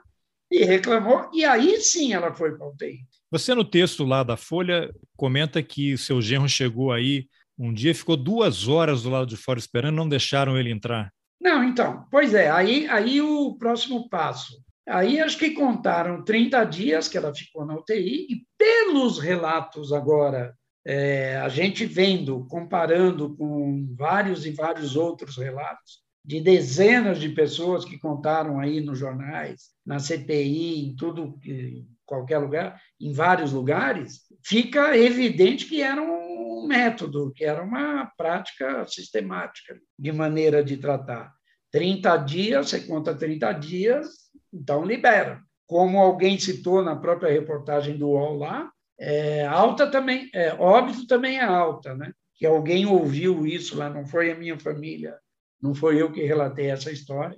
e reclamou, e aí sim ela foi para UTI. Você, no texto lá da Folha, comenta que seu genro chegou aí um dia, ficou duas horas do lado de fora esperando, não deixaram ele entrar. Não, então, pois é, aí, aí o próximo passo. Aí acho que contaram 30 dias que ela ficou na UTI, e pelos relatos agora, é, a gente vendo, comparando com vários e vários outros relatos, de dezenas de pessoas que contaram aí nos jornais, na CPI, em tudo, em qualquer lugar, em vários lugares, fica evidente que era um método, que era uma prática sistemática de maneira de tratar. 30 dias, você conta 30 dias, então, libera. Como alguém citou na própria reportagem do UOL lá, é, alta também, é, óbito também é alta, né? Que alguém ouviu isso lá, não foi a minha família, não foi eu que relatei essa história,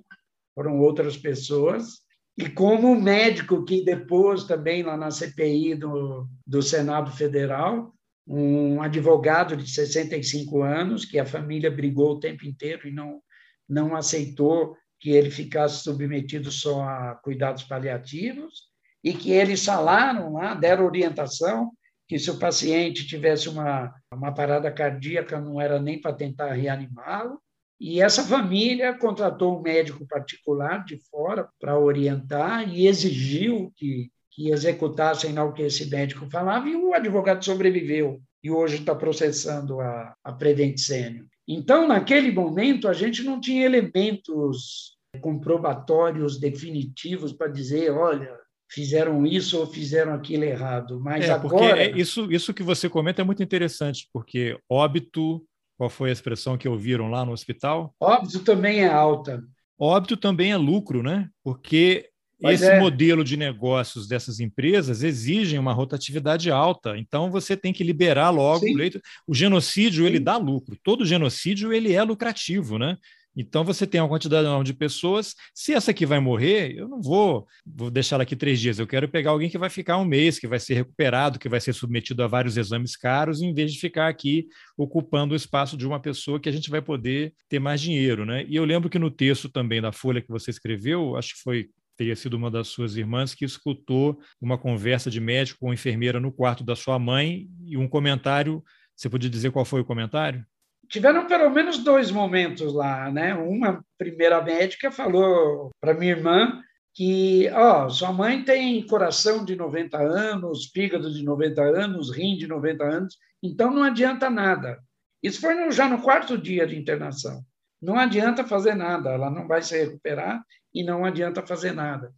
foram outras pessoas. E como médico que depois também lá na CPI do, do Senado Federal, um advogado de 65 anos, que a família brigou o tempo inteiro e não, não aceitou que ele ficasse submetido só a cuidados paliativos e que eles falaram lá, deram orientação que se o paciente tivesse uma, uma parada cardíaca não era nem para tentar reanimá-lo. E essa família contratou um médico particular de fora para orientar e exigiu que, que executassem o que esse médico falava, e o advogado sobreviveu e hoje está processando a, a Prevent Senior. Então, naquele momento, a gente não tinha elementos comprobatórios definitivos para dizer, olha, fizeram isso ou fizeram aquilo errado. Mas é, agora. É, isso, isso que você comenta é muito interessante, porque óbito, qual foi a expressão que ouviram lá no hospital? Óbito também é alta. Óbito também é lucro, né? Porque Pois Esse é. modelo de negócios dessas empresas exigem uma rotatividade alta, então você tem que liberar logo Sim. o leito. O genocídio Sim. ele dá lucro, todo genocídio ele é lucrativo, né? Então você tem uma quantidade enorme de pessoas. Se essa aqui vai morrer, eu não vou, vou deixar ela aqui três dias. Eu quero pegar alguém que vai ficar um mês, que vai ser recuperado, que vai ser submetido a vários exames caros, em vez de ficar aqui ocupando o espaço de uma pessoa que a gente vai poder ter mais dinheiro, né? E eu lembro que no texto também da Folha que você escreveu, acho que foi teria sido uma das suas irmãs que escutou uma conversa de médico com enfermeira no quarto da sua mãe e um comentário. Você podia dizer qual foi o comentário? Tiveram pelo menos dois momentos lá, né? Uma primeira médica falou para minha irmã que, ó, sua mãe tem coração de 90 anos, fígado de 90 anos, rim de 90 anos, então não adianta nada. Isso foi no, já no quarto dia de internação. Não adianta fazer nada, ela não vai se recuperar e não adianta fazer nada.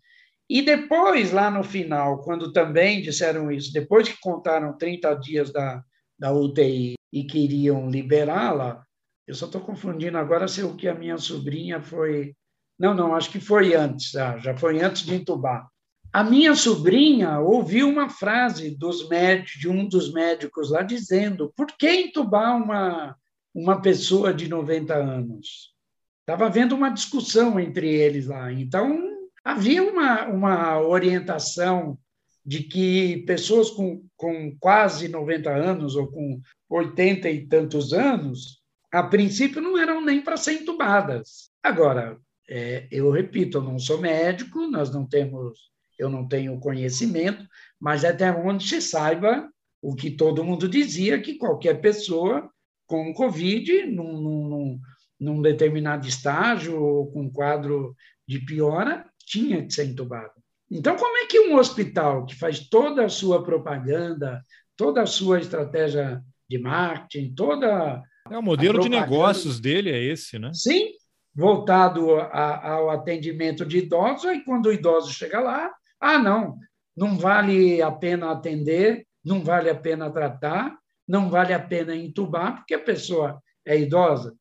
E depois, lá no final, quando também disseram isso, depois que contaram 30 dias da, da UTI e queriam liberá-la, eu só estou confundindo agora se o que a minha sobrinha foi. Não, não, acho que foi antes, já, já foi antes de entubar. A minha sobrinha ouviu uma frase dos médicos, de um dos médicos lá dizendo: por que entubar uma, uma pessoa de 90 anos? Estava havendo uma discussão entre eles lá. Então, havia uma, uma orientação de que pessoas com, com quase 90 anos ou com 80 e tantos anos, a princípio não eram nem para ser entubadas. Agora, é, eu repito, eu não sou médico, nós não temos, eu não tenho conhecimento, mas até onde se saiba o que todo mundo dizia, que qualquer pessoa com Covid, num, num, num determinado estágio ou com quadro de piora, tinha que ser entubado. Então, como é que um hospital que faz toda a sua propaganda, toda a sua estratégia de marketing, toda. É o modelo de negócios dele é esse, né? Sim, voltado a, ao atendimento de idosos, e quando o idoso chega lá, ah, não, não vale a pena atender, não vale a pena tratar, não vale a pena entubar, porque a pessoa é idosa.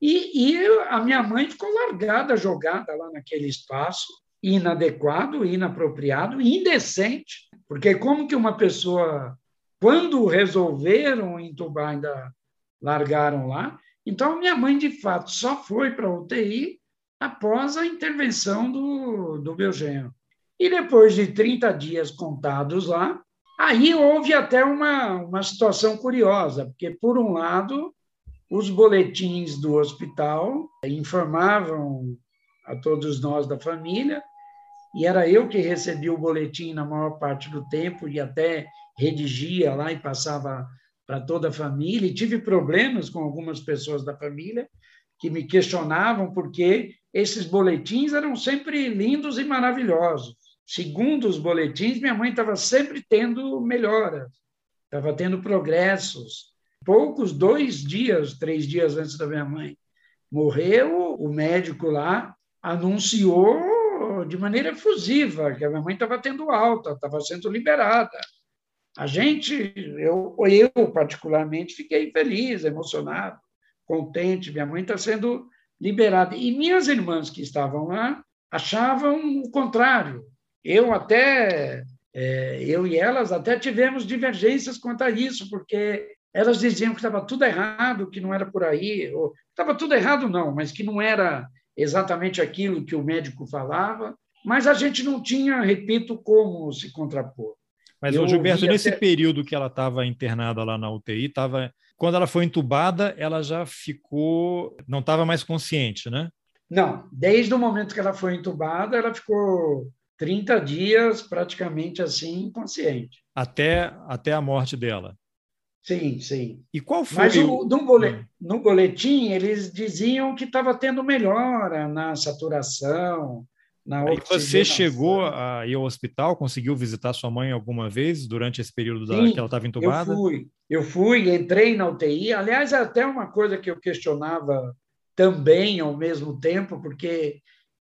E, e a minha mãe ficou largada, jogada lá naquele espaço, inadequado, inapropriado, indecente, porque como que uma pessoa, quando resolveram entubar, ainda largaram lá? Então, minha mãe, de fato, só foi para a UTI após a intervenção do, do meu genro. E depois de 30 dias contados lá, aí houve até uma, uma situação curiosa, porque, por um lado, os boletins do hospital informavam a todos nós da família e era eu que recebia o boletim na maior parte do tempo e até redigia lá e passava para toda a família. E tive problemas com algumas pessoas da família que me questionavam porque esses boletins eram sempre lindos e maravilhosos. Segundo os boletins, minha mãe estava sempre tendo melhoras, estava tendo progressos. Poucos, dois dias, três dias antes da minha mãe morrer, o médico lá anunciou de maneira efusiva, que a minha mãe estava tendo alta, estava sendo liberada. A gente, eu, eu particularmente, fiquei feliz, emocionado, contente, minha mãe está sendo liberada. E minhas irmãs que estavam lá achavam o contrário. Eu até, é, eu e elas até tivemos divergências quanto a isso, porque elas diziam que estava tudo errado, que não era por aí, ou estava tudo errado não, mas que não era exatamente aquilo que o médico falava, mas a gente não tinha, repito, como se contrapor. Mas, o Gilberto, nesse até... período que ela estava internada lá na UTI, tava... quando ela foi entubada, ela já ficou. não estava mais consciente, né? Não, desde o momento que ela foi entubada, ela ficou 30 dias praticamente assim, inconsciente. Até, até a morte dela. Sim, sim. E qual foi? Mas o, no, boletim, hum. no boletim eles diziam que estava tendo melhora na saturação, na E você chegou a ir ao hospital, conseguiu visitar sua mãe alguma vez durante esse período da, sim, que ela estava entubada? Eu fui, eu fui, entrei na UTI. Aliás, é até uma coisa que eu questionava também ao mesmo tempo, porque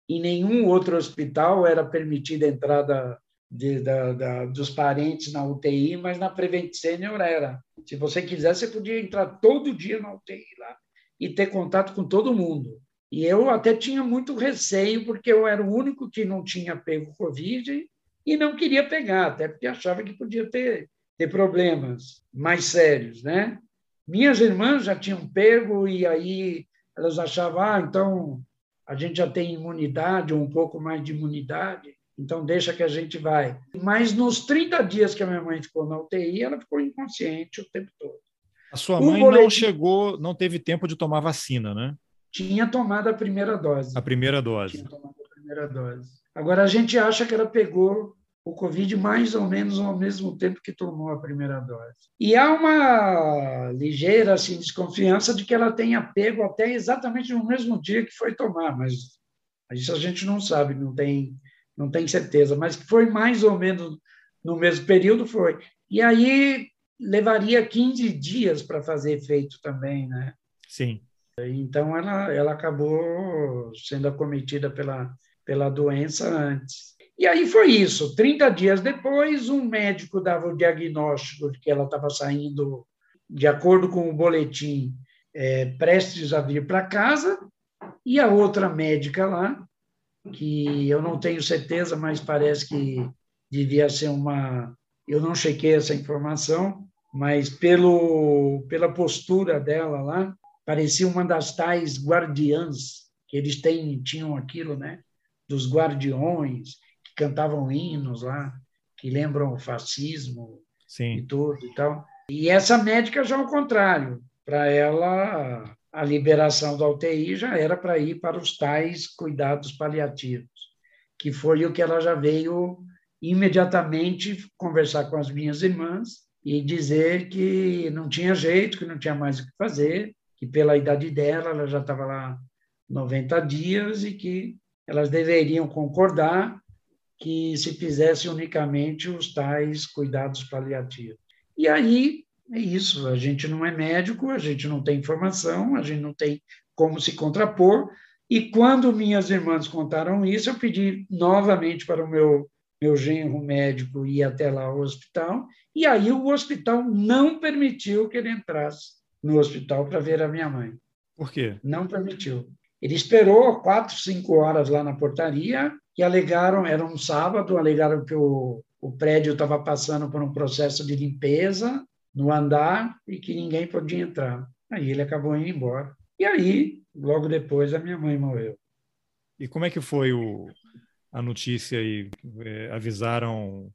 em nenhum outro hospital era permitida a entrada de, da, da, dos parentes na UTI, mas na Prevent Senior era. Se você quisesse, você podia entrar todo dia na UTI lá e ter contato com todo mundo. E eu até tinha muito receio, porque eu era o único que não tinha pego Covid e não queria pegar, até porque achava que podia ter, ter problemas mais sérios, né? Minhas irmãs já tinham pego e aí elas achavam, ah, então a gente já tem imunidade, ou um pouco mais de imunidade, então, deixa que a gente vai. Mas nos 30 dias que a minha mãe ficou na UTI, ela ficou inconsciente o tempo todo. A sua mãe boletim... não chegou, não teve tempo de tomar vacina, né? Tinha tomado a primeira dose. A primeira dose. Tinha tomado a primeira dose. Agora, a gente acha que ela pegou o Covid mais ou menos ao mesmo tempo que tomou a primeira dose. E há uma ligeira assim, desconfiança de que ela tenha pego até exatamente no mesmo dia que foi tomar, mas isso a gente não sabe, não tem não tenho certeza, mas foi mais ou menos no mesmo período, foi. E aí levaria 15 dias para fazer efeito também, né? Sim. Então ela, ela acabou sendo acometida pela, pela doença antes. E aí foi isso. 30 dias depois, um médico dava o diagnóstico de que ela estava saindo, de acordo com o boletim, é, prestes a vir para casa, e a outra médica lá, que eu não tenho certeza, mas parece que devia ser uma. Eu não chequei essa informação, mas pelo, pela postura dela lá, parecia uma das tais guardiãs que eles têm, tinham aquilo, né? Dos guardiões cantavam hinos lá, que lembram o fascismo Sim. e tudo e tal. E essa médica já ao contrário, para ela a liberação da UTI já era para ir para os tais cuidados paliativos, que foi o que ela já veio imediatamente conversar com as minhas irmãs e dizer que não tinha jeito, que não tinha mais o que fazer, que pela idade dela ela já estava lá 90 dias e que elas deveriam concordar que se fizesse unicamente os tais cuidados paliativos. E aí é isso, a gente não é médico, a gente não tem informação, a gente não tem como se contrapor. E quando minhas irmãs contaram isso, eu pedi novamente para o meu, meu genro médico ir até lá ao hospital, e aí o hospital não permitiu que ele entrasse no hospital para ver a minha mãe. Por quê? Não permitiu. Ele esperou quatro, cinco horas lá na portaria e alegaram, era um sábado, alegaram que o, o prédio estava passando por um processo de limpeza no andar e que ninguém podia entrar. Aí ele acabou indo embora. E aí, logo depois, a minha mãe morreu. E como é que foi o, a notícia aí? É, avisaram,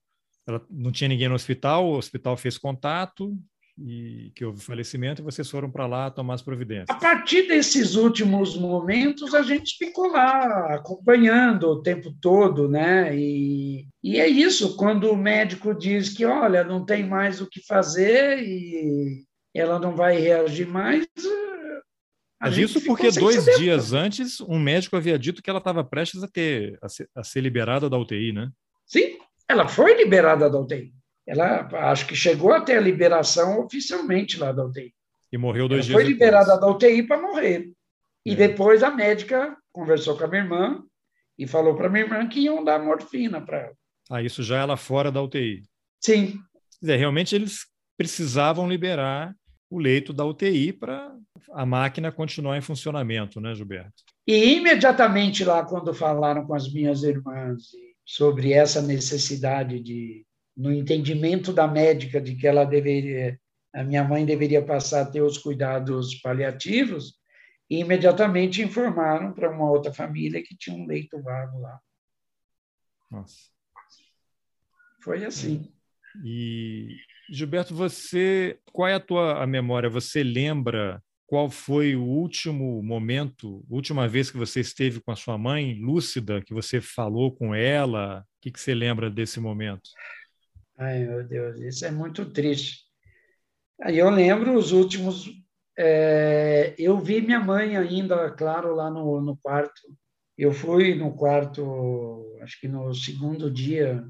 ela não tinha ninguém no hospital, o hospital fez contato, e que houve falecimento e vocês foram para lá tomar as providências. A partir desses últimos momentos, a gente ficou lá acompanhando o tempo todo, né? E, e é isso, quando o médico diz que, olha, não tem mais o que fazer e ela não vai reagir mais. Mas isso porque dois dias antes, um médico havia dito que ela estava prestes a, ter, a ser, a ser liberada da UTI, né? Sim, ela foi liberada da UTI. Ela acho que chegou até a liberação oficialmente lá da UTI. E morreu dois ela dias Foi liberada da UTI para morrer. E é. depois a médica conversou com a minha irmã e falou para minha irmã que iam dar morfina para ela. Ah, isso já ela fora da UTI. Sim. Dizer, realmente eles precisavam liberar o leito da UTI para a máquina continuar em funcionamento, né, Gilberto? E imediatamente lá, quando falaram com as minhas irmãs sobre essa necessidade de no entendimento da médica de que ela deveria, a minha mãe deveria passar a ter os cuidados paliativos, e imediatamente informaram para uma outra família que tinha um leito vago lá. Nossa. Foi assim. E Gilberto, você, qual é a tua a memória? Você lembra qual foi o último momento, última vez que você esteve com a sua mãe, lúcida, que você falou com ela? O que, que você lembra desse momento? Ai, meu Deus, isso é muito triste. Aí eu lembro os últimos. É, eu vi minha mãe ainda, claro, lá no, no quarto. Eu fui no quarto, acho que no segundo dia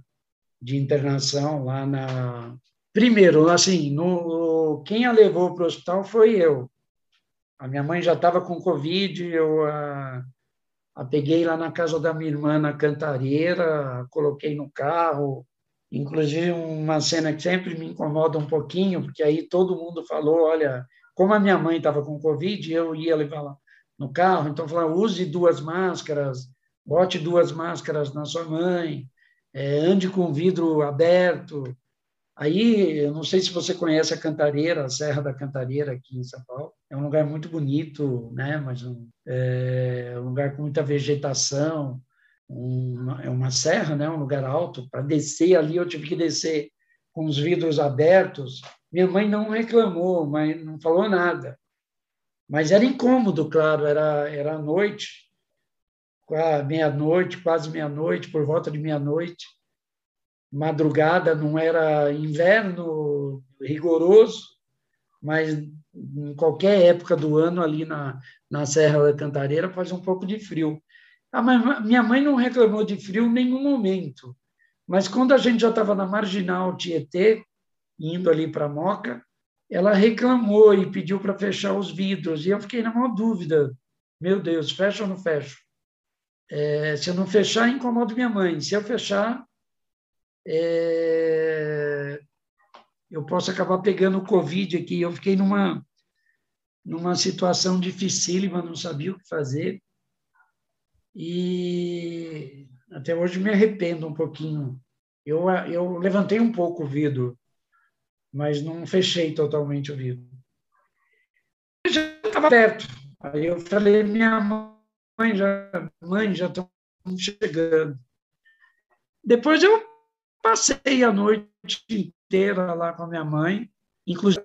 de internação, lá na. Primeiro, assim, no, quem a levou para o hospital foi eu. A minha mãe já estava com Covid, eu a, a peguei lá na casa da minha irmã na Cantareira, coloquei no carro, Inclusive, uma cena que sempre me incomoda um pouquinho, porque aí todo mundo falou: olha, como a minha mãe estava com Covid, eu ia levar lá no carro, então falaram: use duas máscaras, bote duas máscaras na sua mãe, é, ande com vidro aberto. Aí, eu não sei se você conhece a Cantareira, a Serra da Cantareira, aqui em São Paulo. É um lugar muito bonito, né? mas um, é um lugar com muita vegetação uma, é uma serra, né, um lugar alto. Para descer ali, eu tive que descer com os vidros abertos. Minha mãe não reclamou, mas não falou nada. Mas era incômodo, claro, era, era noite, meia-noite, quase meia-noite, por volta de meia-noite. Madrugada, não era inverno rigoroso, mas em qualquer época do ano ali na, na Serra da Cantareira faz um pouco de frio. A minha mãe não reclamou de frio em nenhum momento, mas quando a gente já estava na marginal Tietê, indo ali para Moca, ela reclamou e pediu para fechar os vidros. E eu fiquei na maior dúvida: meu Deus, fecha ou não fecho? É, se eu não fechar, incomodo minha mãe. Se eu fechar, é, eu posso acabar pegando o Covid aqui. Eu fiquei numa, numa situação dificílima, não sabia o que fazer. E até hoje me arrependo um pouquinho. Eu, eu levantei um pouco o vidro, mas não fechei totalmente o vidro. Já estava perto. Aí eu falei, minha mãe já mãe já estão chegando. Depois eu passei a noite inteira lá com a minha mãe, inclusive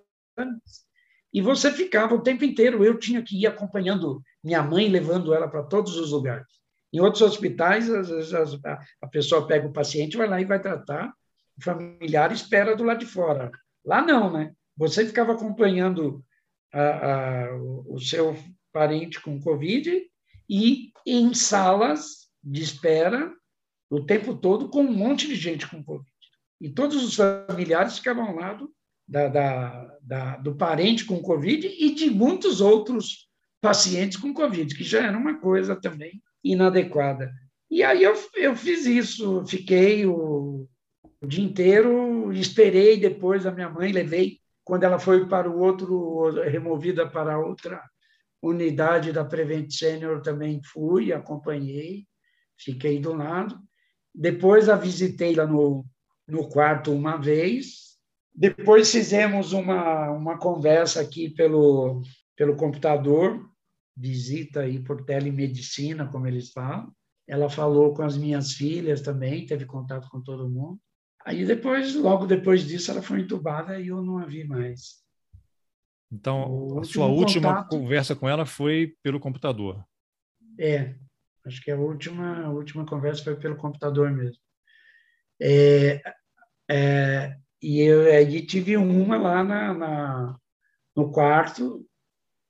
e você ficava o tempo inteiro. Eu tinha que ir acompanhando minha mãe, levando ela para todos os lugares. Em outros hospitais, às vezes a pessoa pega o paciente, vai lá e vai tratar, o familiar espera do lado de fora. Lá não, né? Você ficava acompanhando a, a, o seu parente com Covid e em salas de espera o tempo todo com um monte de gente com Covid. E todos os familiares ficavam ao lado da, da, da, do parente com Covid e de muitos outros pacientes com Covid, que já era uma coisa também inadequada. E aí eu, eu fiz isso, fiquei o, o dia inteiro, esperei depois a minha mãe, levei, quando ela foi para o outro, removida para outra unidade da Prevent Senior, também fui, acompanhei, fiquei do lado. Depois a visitei lá no, no quarto uma vez. Depois fizemos uma, uma conversa aqui pelo, pelo computador, visita aí por telemedicina, como eles falam. Ela falou com as minhas filhas também, teve contato com todo mundo. Aí depois, logo depois disso, ela foi entubada e eu não a vi mais. Então, a sua última contato, conversa com ela foi pelo computador? É, acho que a última, a última conversa foi pelo computador mesmo. É, é, e eu aí tive uma lá na, na, no quarto,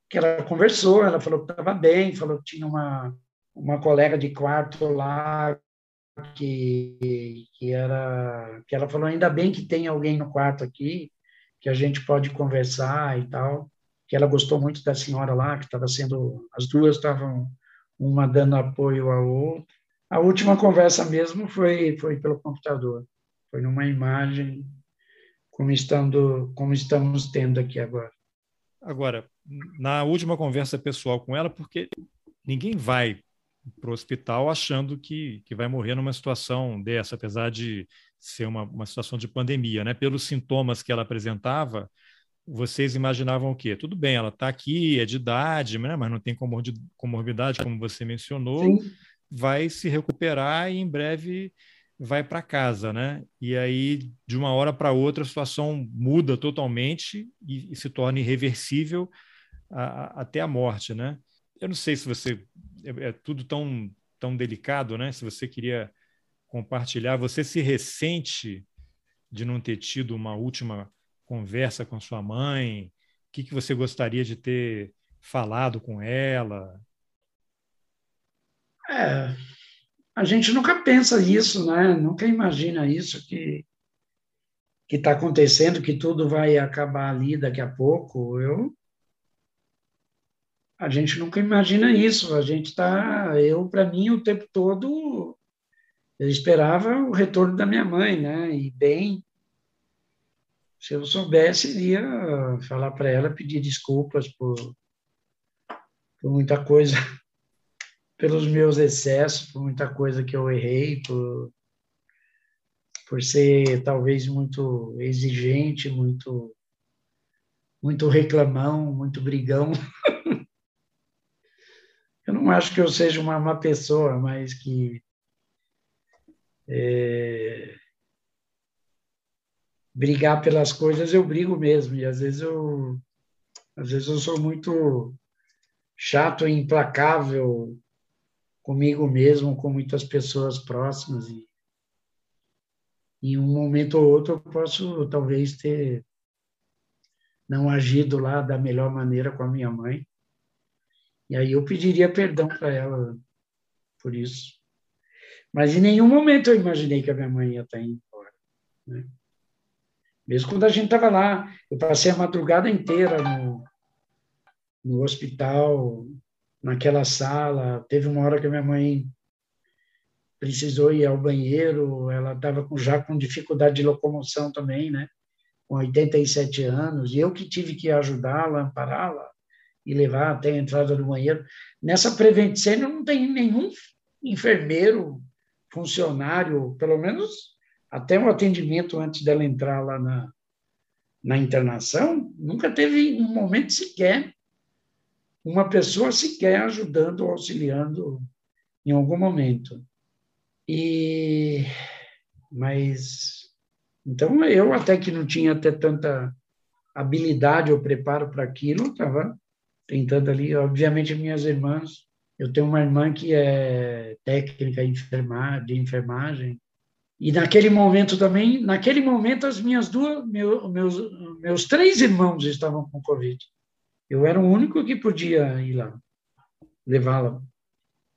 que ela conversou, ela falou que estava bem, falou que tinha uma, uma colega de quarto lá que, que era que ela falou ainda bem que tem alguém no quarto aqui que a gente pode conversar e tal. Que ela gostou muito da senhora lá que estava sendo as duas estavam uma dando apoio à outra. A última conversa mesmo foi foi pelo computador foi numa imagem como estando como estamos tendo aqui agora. Agora na última conversa pessoal com ela, porque ninguém vai para o hospital achando que, que vai morrer numa situação dessa, apesar de ser uma, uma situação de pandemia, né? Pelos sintomas que ela apresentava, vocês imaginavam o quê? Tudo bem, ela está aqui, é de idade, né? mas não tem comorbidade, como você mencionou, Sim. vai se recuperar e em breve vai para casa, né? E aí, de uma hora para outra, a situação muda totalmente e, e se torna irreversível a, até a morte, né? Eu não sei se você é, é, tudo tão tão delicado, né? Se você queria compartilhar, você se ressente de não ter tido uma última conversa com sua mãe? O que, que você gostaria de ter falado com ela? É, a gente nunca pensa isso, né? Nunca imagina isso que que está acontecendo, que tudo vai acabar ali daqui a pouco. Eu a gente nunca imagina isso. A gente está, eu para mim o tempo todo eu esperava o retorno da minha mãe, né? E bem, se eu soubesse, iria falar para ela, pedir desculpas por, por muita coisa, [laughs] pelos meus excessos, por muita coisa que eu errei, por, por ser talvez muito exigente, muito muito reclamão, muito brigão. [laughs] eu não acho que eu seja uma má pessoa, mas que é, brigar pelas coisas eu brigo mesmo. E às vezes eu às vezes eu sou muito chato e implacável comigo mesmo, com muitas pessoas próximas. E em um momento ou outro eu posso talvez ter não agido lá da melhor maneira com a minha mãe e aí eu pediria perdão para ela por isso. Mas em nenhum momento eu imaginei que a minha mãe ia estar indo embora. Né? Mesmo quando a gente estava lá, eu passei a madrugada inteira no, no hospital, naquela sala. Teve uma hora que a minha mãe precisou ir ao banheiro, ela estava já com dificuldade de locomoção também, né? Com 87 anos, e eu que tive que ajudá-la, ampará-la e levar até a entrada do banheiro. Nessa Prevent Senior não tem nenhum enfermeiro, funcionário, pelo menos até o atendimento antes dela entrar lá na, na internação, nunca teve um momento sequer uma pessoa sequer ajudando ou auxiliando em algum momento. E mas então eu até que não tinha até tanta habilidade ou preparo para aquilo, estava tentando ali, obviamente minhas irmãs, eu tenho uma irmã que é técnica de enfermagem, e naquele momento também, naquele momento as minhas duas, meu, meus, meus três irmãos estavam com Covid. Eu era o único que podia ir lá, levá-la.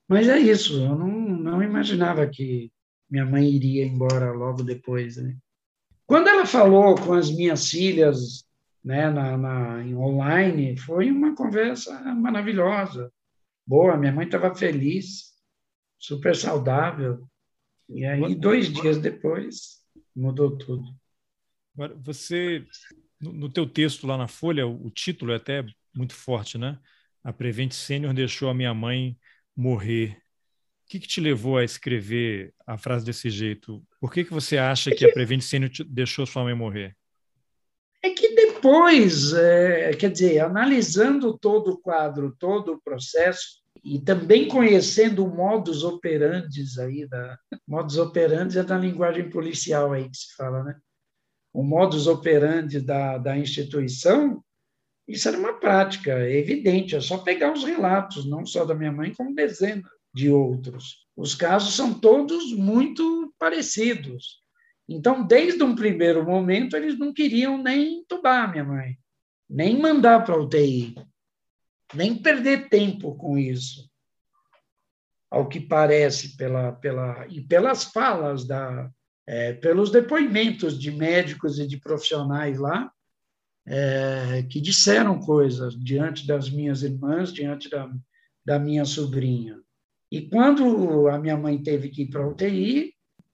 Mas é isso, eu não, não imaginava que minha mãe iria embora logo depois. Né? Quando ela falou com as minhas filhas né, na, na, em online, foi uma conversa maravilhosa, boa. Minha mãe estava feliz, super saudável. E aí, dois dias depois, mudou tudo. Agora, você, no, no teu texto lá na Folha, o, o título é até muito forte, né? A Prevent Sênior deixou a minha mãe morrer. O que, que, te levou a escrever a frase desse jeito? Por que, que você acha que a Prevent Sênior deixou sua mãe morrer? É depois, é, quer dizer, analisando todo o quadro, todo o processo, e também conhecendo o modus aí da modus operandi é da linguagem policial aí que se fala, né? O modus operandi da, da instituição isso era uma prática evidente, é só pegar os relatos, não só da minha mãe, como dezenas de outros. Os casos são todos muito parecidos. Então, desde um primeiro momento, eles não queriam nem entubar minha mãe, nem mandar para UTI, nem perder tempo com isso. Ao que parece, pela, pela, e pelas falas, da, é, pelos depoimentos de médicos e de profissionais lá, é, que disseram coisas diante das minhas irmãs, diante da, da minha sobrinha. E quando a minha mãe teve que ir para a UTI,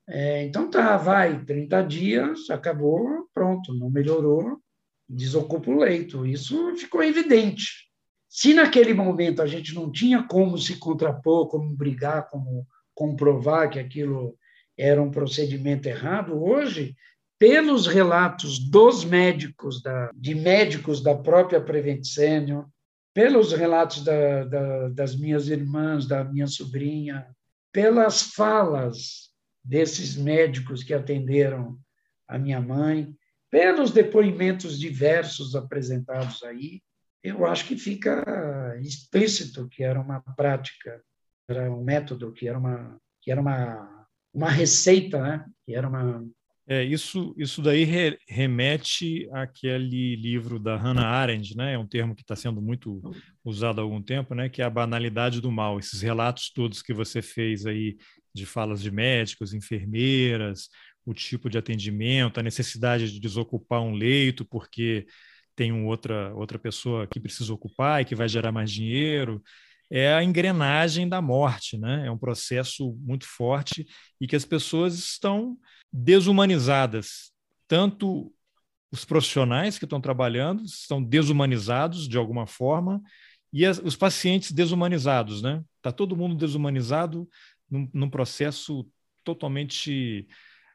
é, então tá, vai, 30 dias, acabou, pronto, não melhorou, desocupa o leito. Isso ficou evidente. Se naquele momento a gente não tinha como se contrapor, como brigar, como comprovar que aquilo era um procedimento errado, hoje pelos relatos dos médicos, da, de médicos da própria Prevent Senior, pelos relatos da, da, das minhas irmãs, da minha sobrinha, pelas falas desses médicos que atenderam a minha mãe, pelos depoimentos diversos apresentados aí, eu acho que fica explícito que era uma prática, era um método, que era uma, que era uma, uma receita, né? que era uma, é, isso, isso daí re, remete àquele livro da Hannah Arendt, né? É um termo que está sendo muito usado há algum tempo, né? Que é a banalidade do mal. Esses relatos todos que você fez aí de falas de médicos, enfermeiras, o tipo de atendimento, a necessidade de desocupar um leito porque tem um outra outra pessoa que precisa ocupar e que vai gerar mais dinheiro é a engrenagem da morte, né? É um processo muito forte e que as pessoas estão desumanizadas. Tanto os profissionais que estão trabalhando estão desumanizados de alguma forma e as, os pacientes desumanizados, né? Está todo mundo desumanizado num, num processo totalmente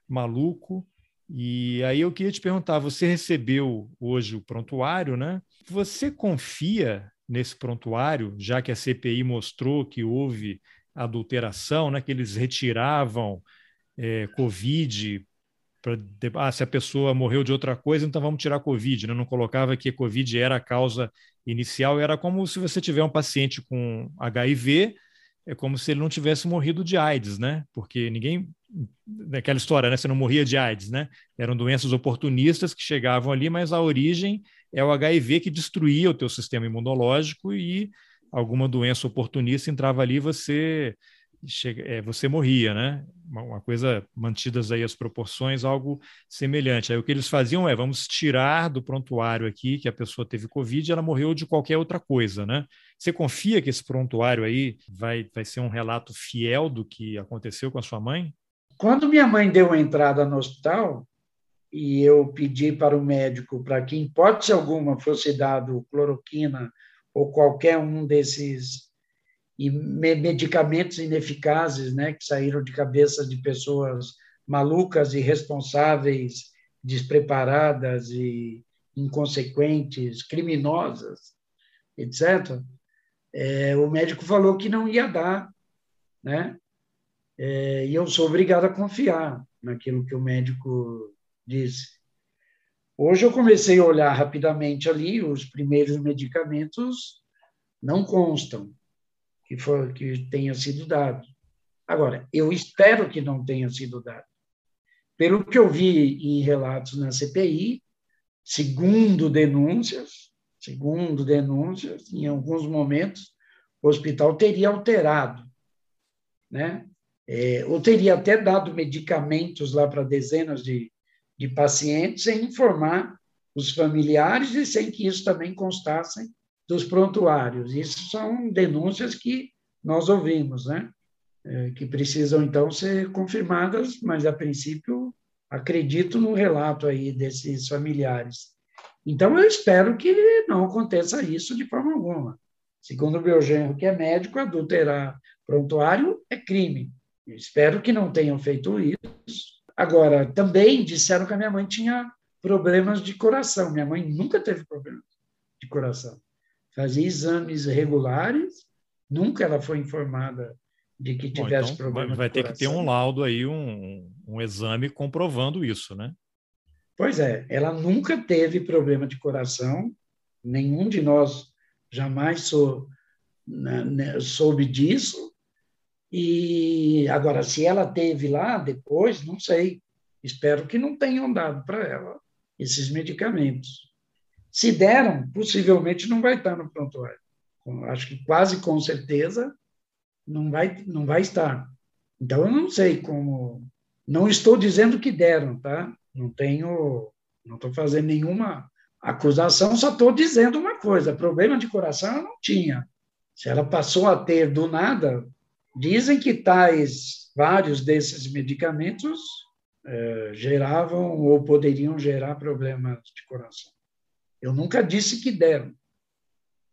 maluco. E aí eu queria te perguntar, você recebeu hoje o prontuário, né? Você confia nesse prontuário, já que a CPI mostrou que houve adulteração, né, que eles retiravam é, Covid, pra, ah, se a pessoa morreu de outra coisa, então vamos tirar Covid. Né? Não colocava que Covid era a causa inicial, era como se você tiver um paciente com HIV, é como se ele não tivesse morrido de AIDS, né? Porque ninguém naquela história, né? Você não morria de AIDS, né? Eram doenças oportunistas que chegavam ali, mas a origem é o HIV que destruía o teu sistema imunológico e alguma doença oportunista entrava ali, você chega, é, você morria, né? Uma, uma, coisa mantidas aí as proporções, algo semelhante. Aí o que eles faziam é, vamos tirar do prontuário aqui que a pessoa teve Covid e ela morreu de qualquer outra coisa, né? Você confia que esse prontuário aí vai, vai ser um relato fiel do que aconteceu com a sua mãe? Quando minha mãe deu entrada no hospital, e eu pedi para o médico para que, em hipótese alguma, fosse dado cloroquina ou qualquer um desses medicamentos ineficazes, né, que saíram de cabeça de pessoas malucas, irresponsáveis, despreparadas e inconsequentes, criminosas, etc. É, o médico falou que não ia dar, né? É, e eu sou obrigado a confiar naquilo que o médico disse. Hoje eu comecei a olhar rapidamente ali, os primeiros medicamentos não constam que, for, que tenha sido dado. Agora, eu espero que não tenha sido dado. Pelo que eu vi em relatos na CPI, segundo denúncias, segundo denúncias, em alguns momentos, o hospital teria alterado, né? É, ou teria até dado medicamentos lá para dezenas de, de pacientes sem informar os familiares e sem que isso também constasse dos prontuários. Isso são denúncias que nós ouvimos, né? É, que precisam então ser confirmadas, mas a princípio acredito no relato aí desses familiares. Então eu espero que não aconteça isso de forma alguma. Segundo o meu genro, que é médico, adulterar prontuário é crime. Eu espero que não tenham feito isso. Agora, também disseram que a minha mãe tinha problemas de coração. Minha mãe nunca teve problemas de coração. Fazia exames regulares, nunca ela foi informada de que tivesse Bom, então problema. Vai ter que ter um laudo aí, um, um exame comprovando isso, né? Pois é, ela nunca teve problema de coração, nenhum de nós jamais sou, né, né soube disso, e agora, se ela teve lá depois, não sei. Espero que não tenham dado para ela esses medicamentos. Se deram, possivelmente não vai estar no prontuário. Acho que quase com certeza não vai, não vai estar. Então, eu não sei como. Não estou dizendo que deram, tá? Não tenho. Não estou fazendo nenhuma acusação, só estou dizendo uma coisa: problema de coração ela não tinha. Se ela passou a ter do nada, Dizem que tais vários desses medicamentos é, geravam ou poderiam gerar problemas de coração. Eu nunca disse que deram.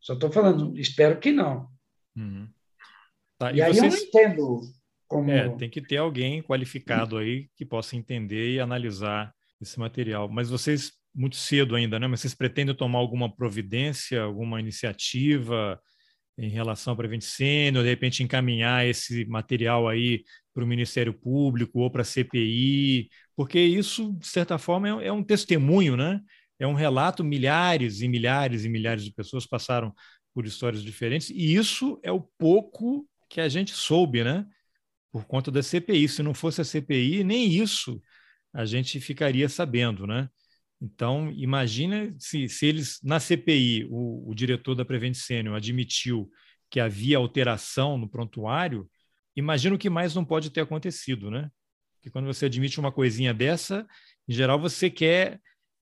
Só estou falando, espero que não. Uhum. Tá, e, e, aí vocês... eu não entendo como. É, tem que ter alguém qualificado aí que possa entender e analisar esse material. Mas vocês, muito cedo ainda, né? Mas vocês pretendem tomar alguma providência, alguma iniciativa? em relação ao Prevent Senior, de repente encaminhar esse material aí para o Ministério Público ou para a CPI, porque isso, de certa forma, é, é, um testemunho, né? É um relato, milhares e milhares e milhares de pessoas passaram por histórias diferentes, e isso é o pouco que a gente soube, né? Por conta da CPI. Se não fosse a CPI, nem isso a gente ficaria sabendo, né? Então, imagina se, se eles, na CPI, o, o diretor da Prevent Senior admitiu que havia alteração no prontuário, imagina o que mais não pode ter acontecido, né? Porque quando você admite uma coisinha dessa, em geral você quer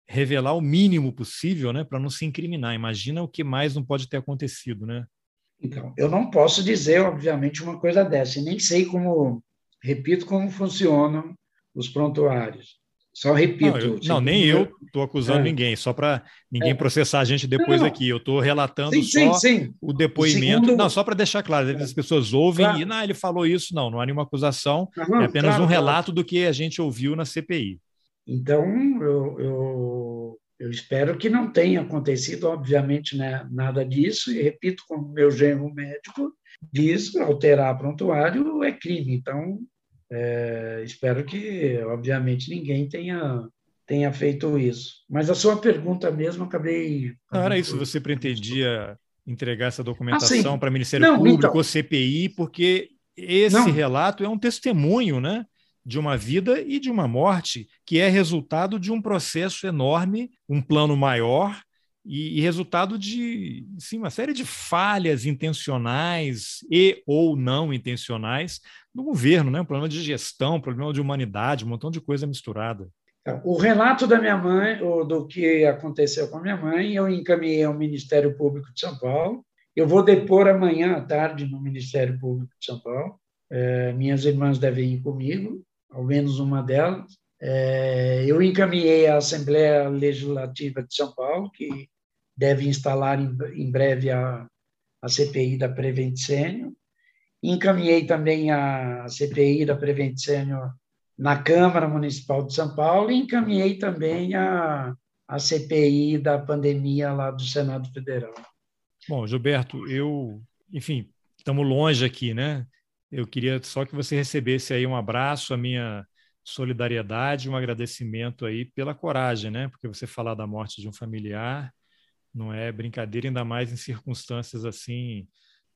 revelar o mínimo possível, né, para não se incriminar. Imagina o que mais não pode ter acontecido, né? Então, eu não posso dizer, obviamente, uma coisa dessa, e nem sei como, repito, como funcionam os prontuários. Só repito. Não, eu, não nem eu estou acusando é. ninguém, só para ninguém é. processar a gente depois não, aqui. Eu estou relatando sim, só sim, sim. o depoimento. O segundo... Não, só para deixar claro, as pessoas ouvem claro. e não, ele falou isso. Não, não há nenhuma acusação, uhum, é apenas claro, um relato claro. do que a gente ouviu na CPI. Então, eu, eu, eu, espero que não tenha acontecido, obviamente, né, nada disso, e repito, como meu genro médico diz, alterar prontuário é crime. Então, é, espero que, obviamente, ninguém tenha tenha feito isso. Mas a sua pergunta mesmo, acabei. Não, era isso, você pretendia entregar essa documentação ah, para o Ministério Não, Público então... ou CPI, porque esse Não. relato é um testemunho né, de uma vida e de uma morte, que é resultado de um processo enorme, um plano maior, e, e, resultado de sim, uma série de falhas intencionais e ou não intencionais no governo, né? um problema de gestão, um problema de humanidade, um montão de coisa misturada. Então, o relato da minha mãe, ou do que aconteceu com a minha mãe, eu encaminhei ao Ministério Público de São Paulo. Eu vou depor amanhã à tarde no Ministério Público de São Paulo. É, minhas irmãs devem ir comigo, ao menos uma delas. É, eu encaminhei à Assembleia Legislativa de São Paulo, que deve instalar em, breve a, a CPI da Prevent Senior. Encaminhei também a CPI da Prevent Senior na Câmara Municipal de São Paulo e encaminhei também a, a CPI da pandemia lá do Senado Federal. Bom, Gilberto, eu, enfim, estamos longe aqui, né? Eu queria só que você recebesse aí um abraço, a minha solidariedade, um agradecimento aí pela coragem, né? Porque você falar da morte de um familiar não é brincadeira, ainda mais em circunstâncias assim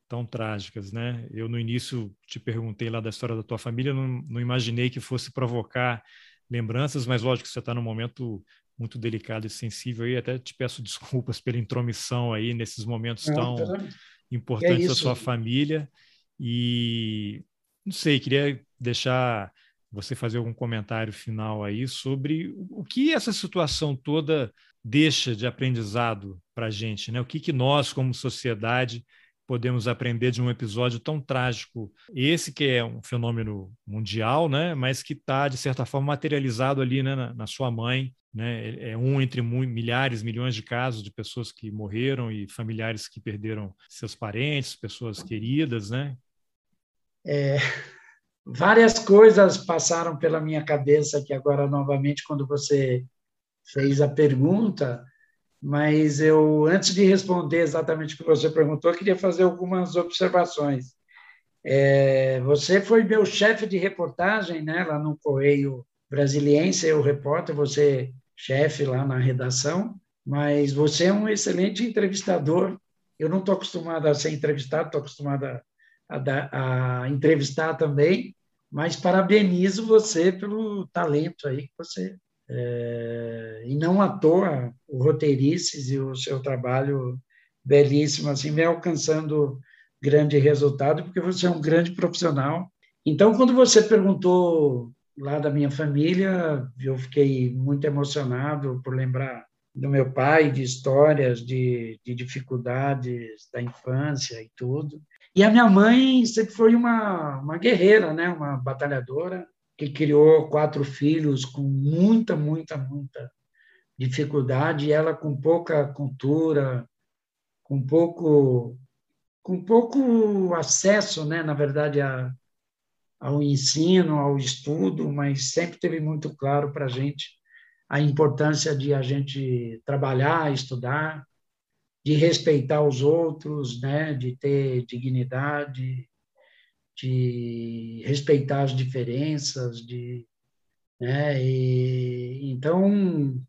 tão trágicas, né? Eu no início te perguntei lá da história da tua família, não, não imaginei que fosse provocar lembranças, mas lógico que você está num momento muito delicado e sensível e até te peço desculpas pela intromissão aí nesses momentos tão é importantes é da sua família e não sei, queria deixar você fazer algum comentário final aí sobre o que essa situação toda deixa de aprendizado para a gente, né? O que, que nós, como sociedade, podemos aprender de um episódio tão trágico, esse que é um fenômeno mundial, né? Mas que está de certa forma materializado ali, né? na, na sua mãe, né? É um entre milhares, milhões de casos de pessoas que morreram e familiares que perderam seus parentes, pessoas queridas, né? É, [laughs] várias coisas passaram pela minha cabeça que agora novamente quando você fez a pergunta, mas eu, antes de responder exatamente o que você perguntou, queria fazer algumas observações. É, você foi meu chefe de reportagem, né, lá no Correio Brasiliense, eu repórter, você chefe lá na redação, mas você é um excelente entrevistador. Eu não estou acostumado a ser entrevistado, estou acostumado a, a, a entrevistar também, mas parabenizo você pelo talento aí que você é, e não à toa o Roteirices e o seu trabalho belíssimo assim vem alcançando grande resultado porque você é um grande profissional. Então, quando você perguntou lá da minha família, eu fiquei muito emocionado por lembrar do meu pai, de histórias, de, de dificuldades da infância e tudo. E a minha mãe sempre foi uma, uma guerreira, né? uma batalhadora, que criou quatro filhos com muita, muita, muita dificuldade, ela com pouca cultura, com pouco, com pouco acesso, né, na verdade, a, ao ensino, ao estudo, mas sempre teve muito claro para a gente a importância de a gente trabalhar, estudar, de respeitar os outros, né, de ter dignidade, de respeitar as diferenças, de, né? E, então,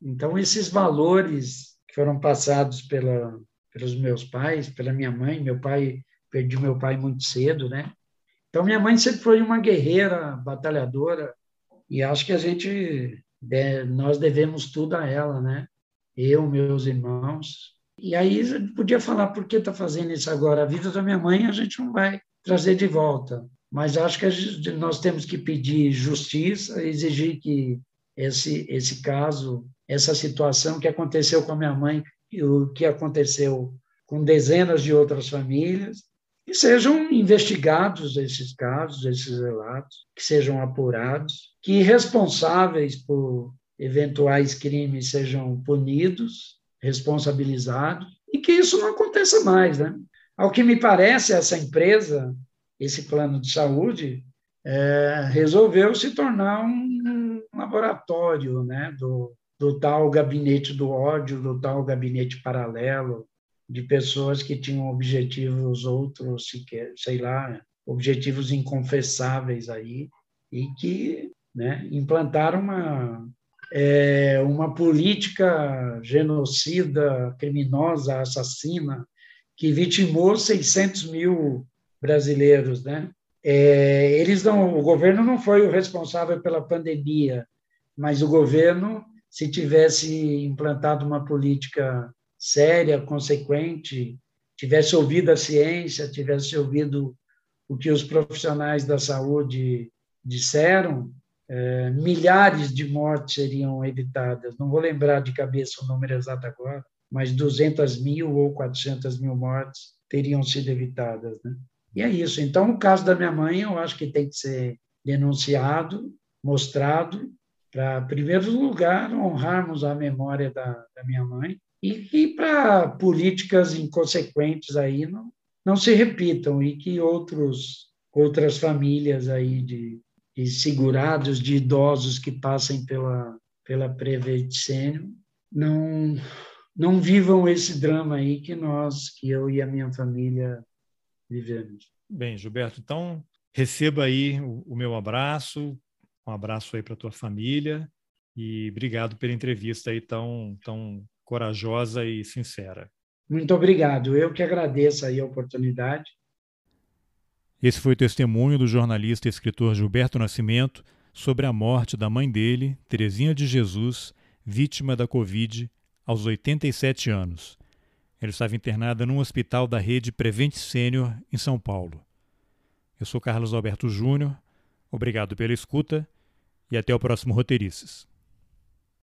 então esses valores que foram passados pela, pelos meus pais, pela minha mãe, meu pai perdi meu pai muito cedo, né? Então minha mãe sempre foi uma guerreira, batalhadora e acho que a gente nós devemos tudo a ela, né? Eu, meus irmãos. E aí podia falar por que está fazendo isso agora. A vida da minha mãe a gente não vai trazer de volta. Mas acho que nós temos que pedir justiça, exigir que esse, esse caso, essa situação que aconteceu com a minha mãe e o que aconteceu com dezenas de outras famílias, que sejam investigados esses casos, esses relatos, que sejam apurados, que responsáveis por eventuais crimes sejam punidos, responsabilizados, e que isso não aconteça mais, né? Ao que me parece, essa empresa, esse plano de saúde, é, resolveu se tornar um laboratório né, do, do tal gabinete do ódio, do tal gabinete paralelo, de pessoas que tinham objetivos outros, sei lá, objetivos inconfessáveis aí, e que né, implantaram uma, é, uma política genocida, criminosa, assassina, que vitimou 600 mil brasileiros, né? É, eles não, o governo não foi o responsável pela pandemia, mas o governo se tivesse implantado uma política séria, consequente, tivesse ouvido a ciência, tivesse ouvido o que os profissionais da saúde disseram, é, milhares de mortes seriam evitadas. Não vou lembrar de cabeça o número exato agora, mas 200 mil ou 400 mil mortes teriam sido evitadas. Né? E é isso. Então, o caso da minha mãe, eu acho que tem que ser denunciado, mostrado, para, em primeiro lugar, honrarmos a memória da, da minha mãe e, e para políticas inconsequentes aí não, não se repitam e que outros, outras famílias aí de, de segurados, de idosos que passem pela, pela Prevedicênio não, não vivam esse drama aí que nós, que eu e a minha família vivemos. Bem, Gilberto, então receba aí o, o meu abraço, um abraço aí para tua família e obrigado pela entrevista aí tão, tão corajosa e sincera. Muito obrigado. Eu que agradeço aí a oportunidade. Esse foi o testemunho do jornalista e escritor Gilberto Nascimento sobre a morte da mãe dele, Terezinha de Jesus, vítima da Covid, aos 87 anos. Ela estava internada num hospital da rede Prevent Sênior, em São Paulo. Eu sou Carlos Alberto Júnior, obrigado pela escuta e até o próximo Roteirices.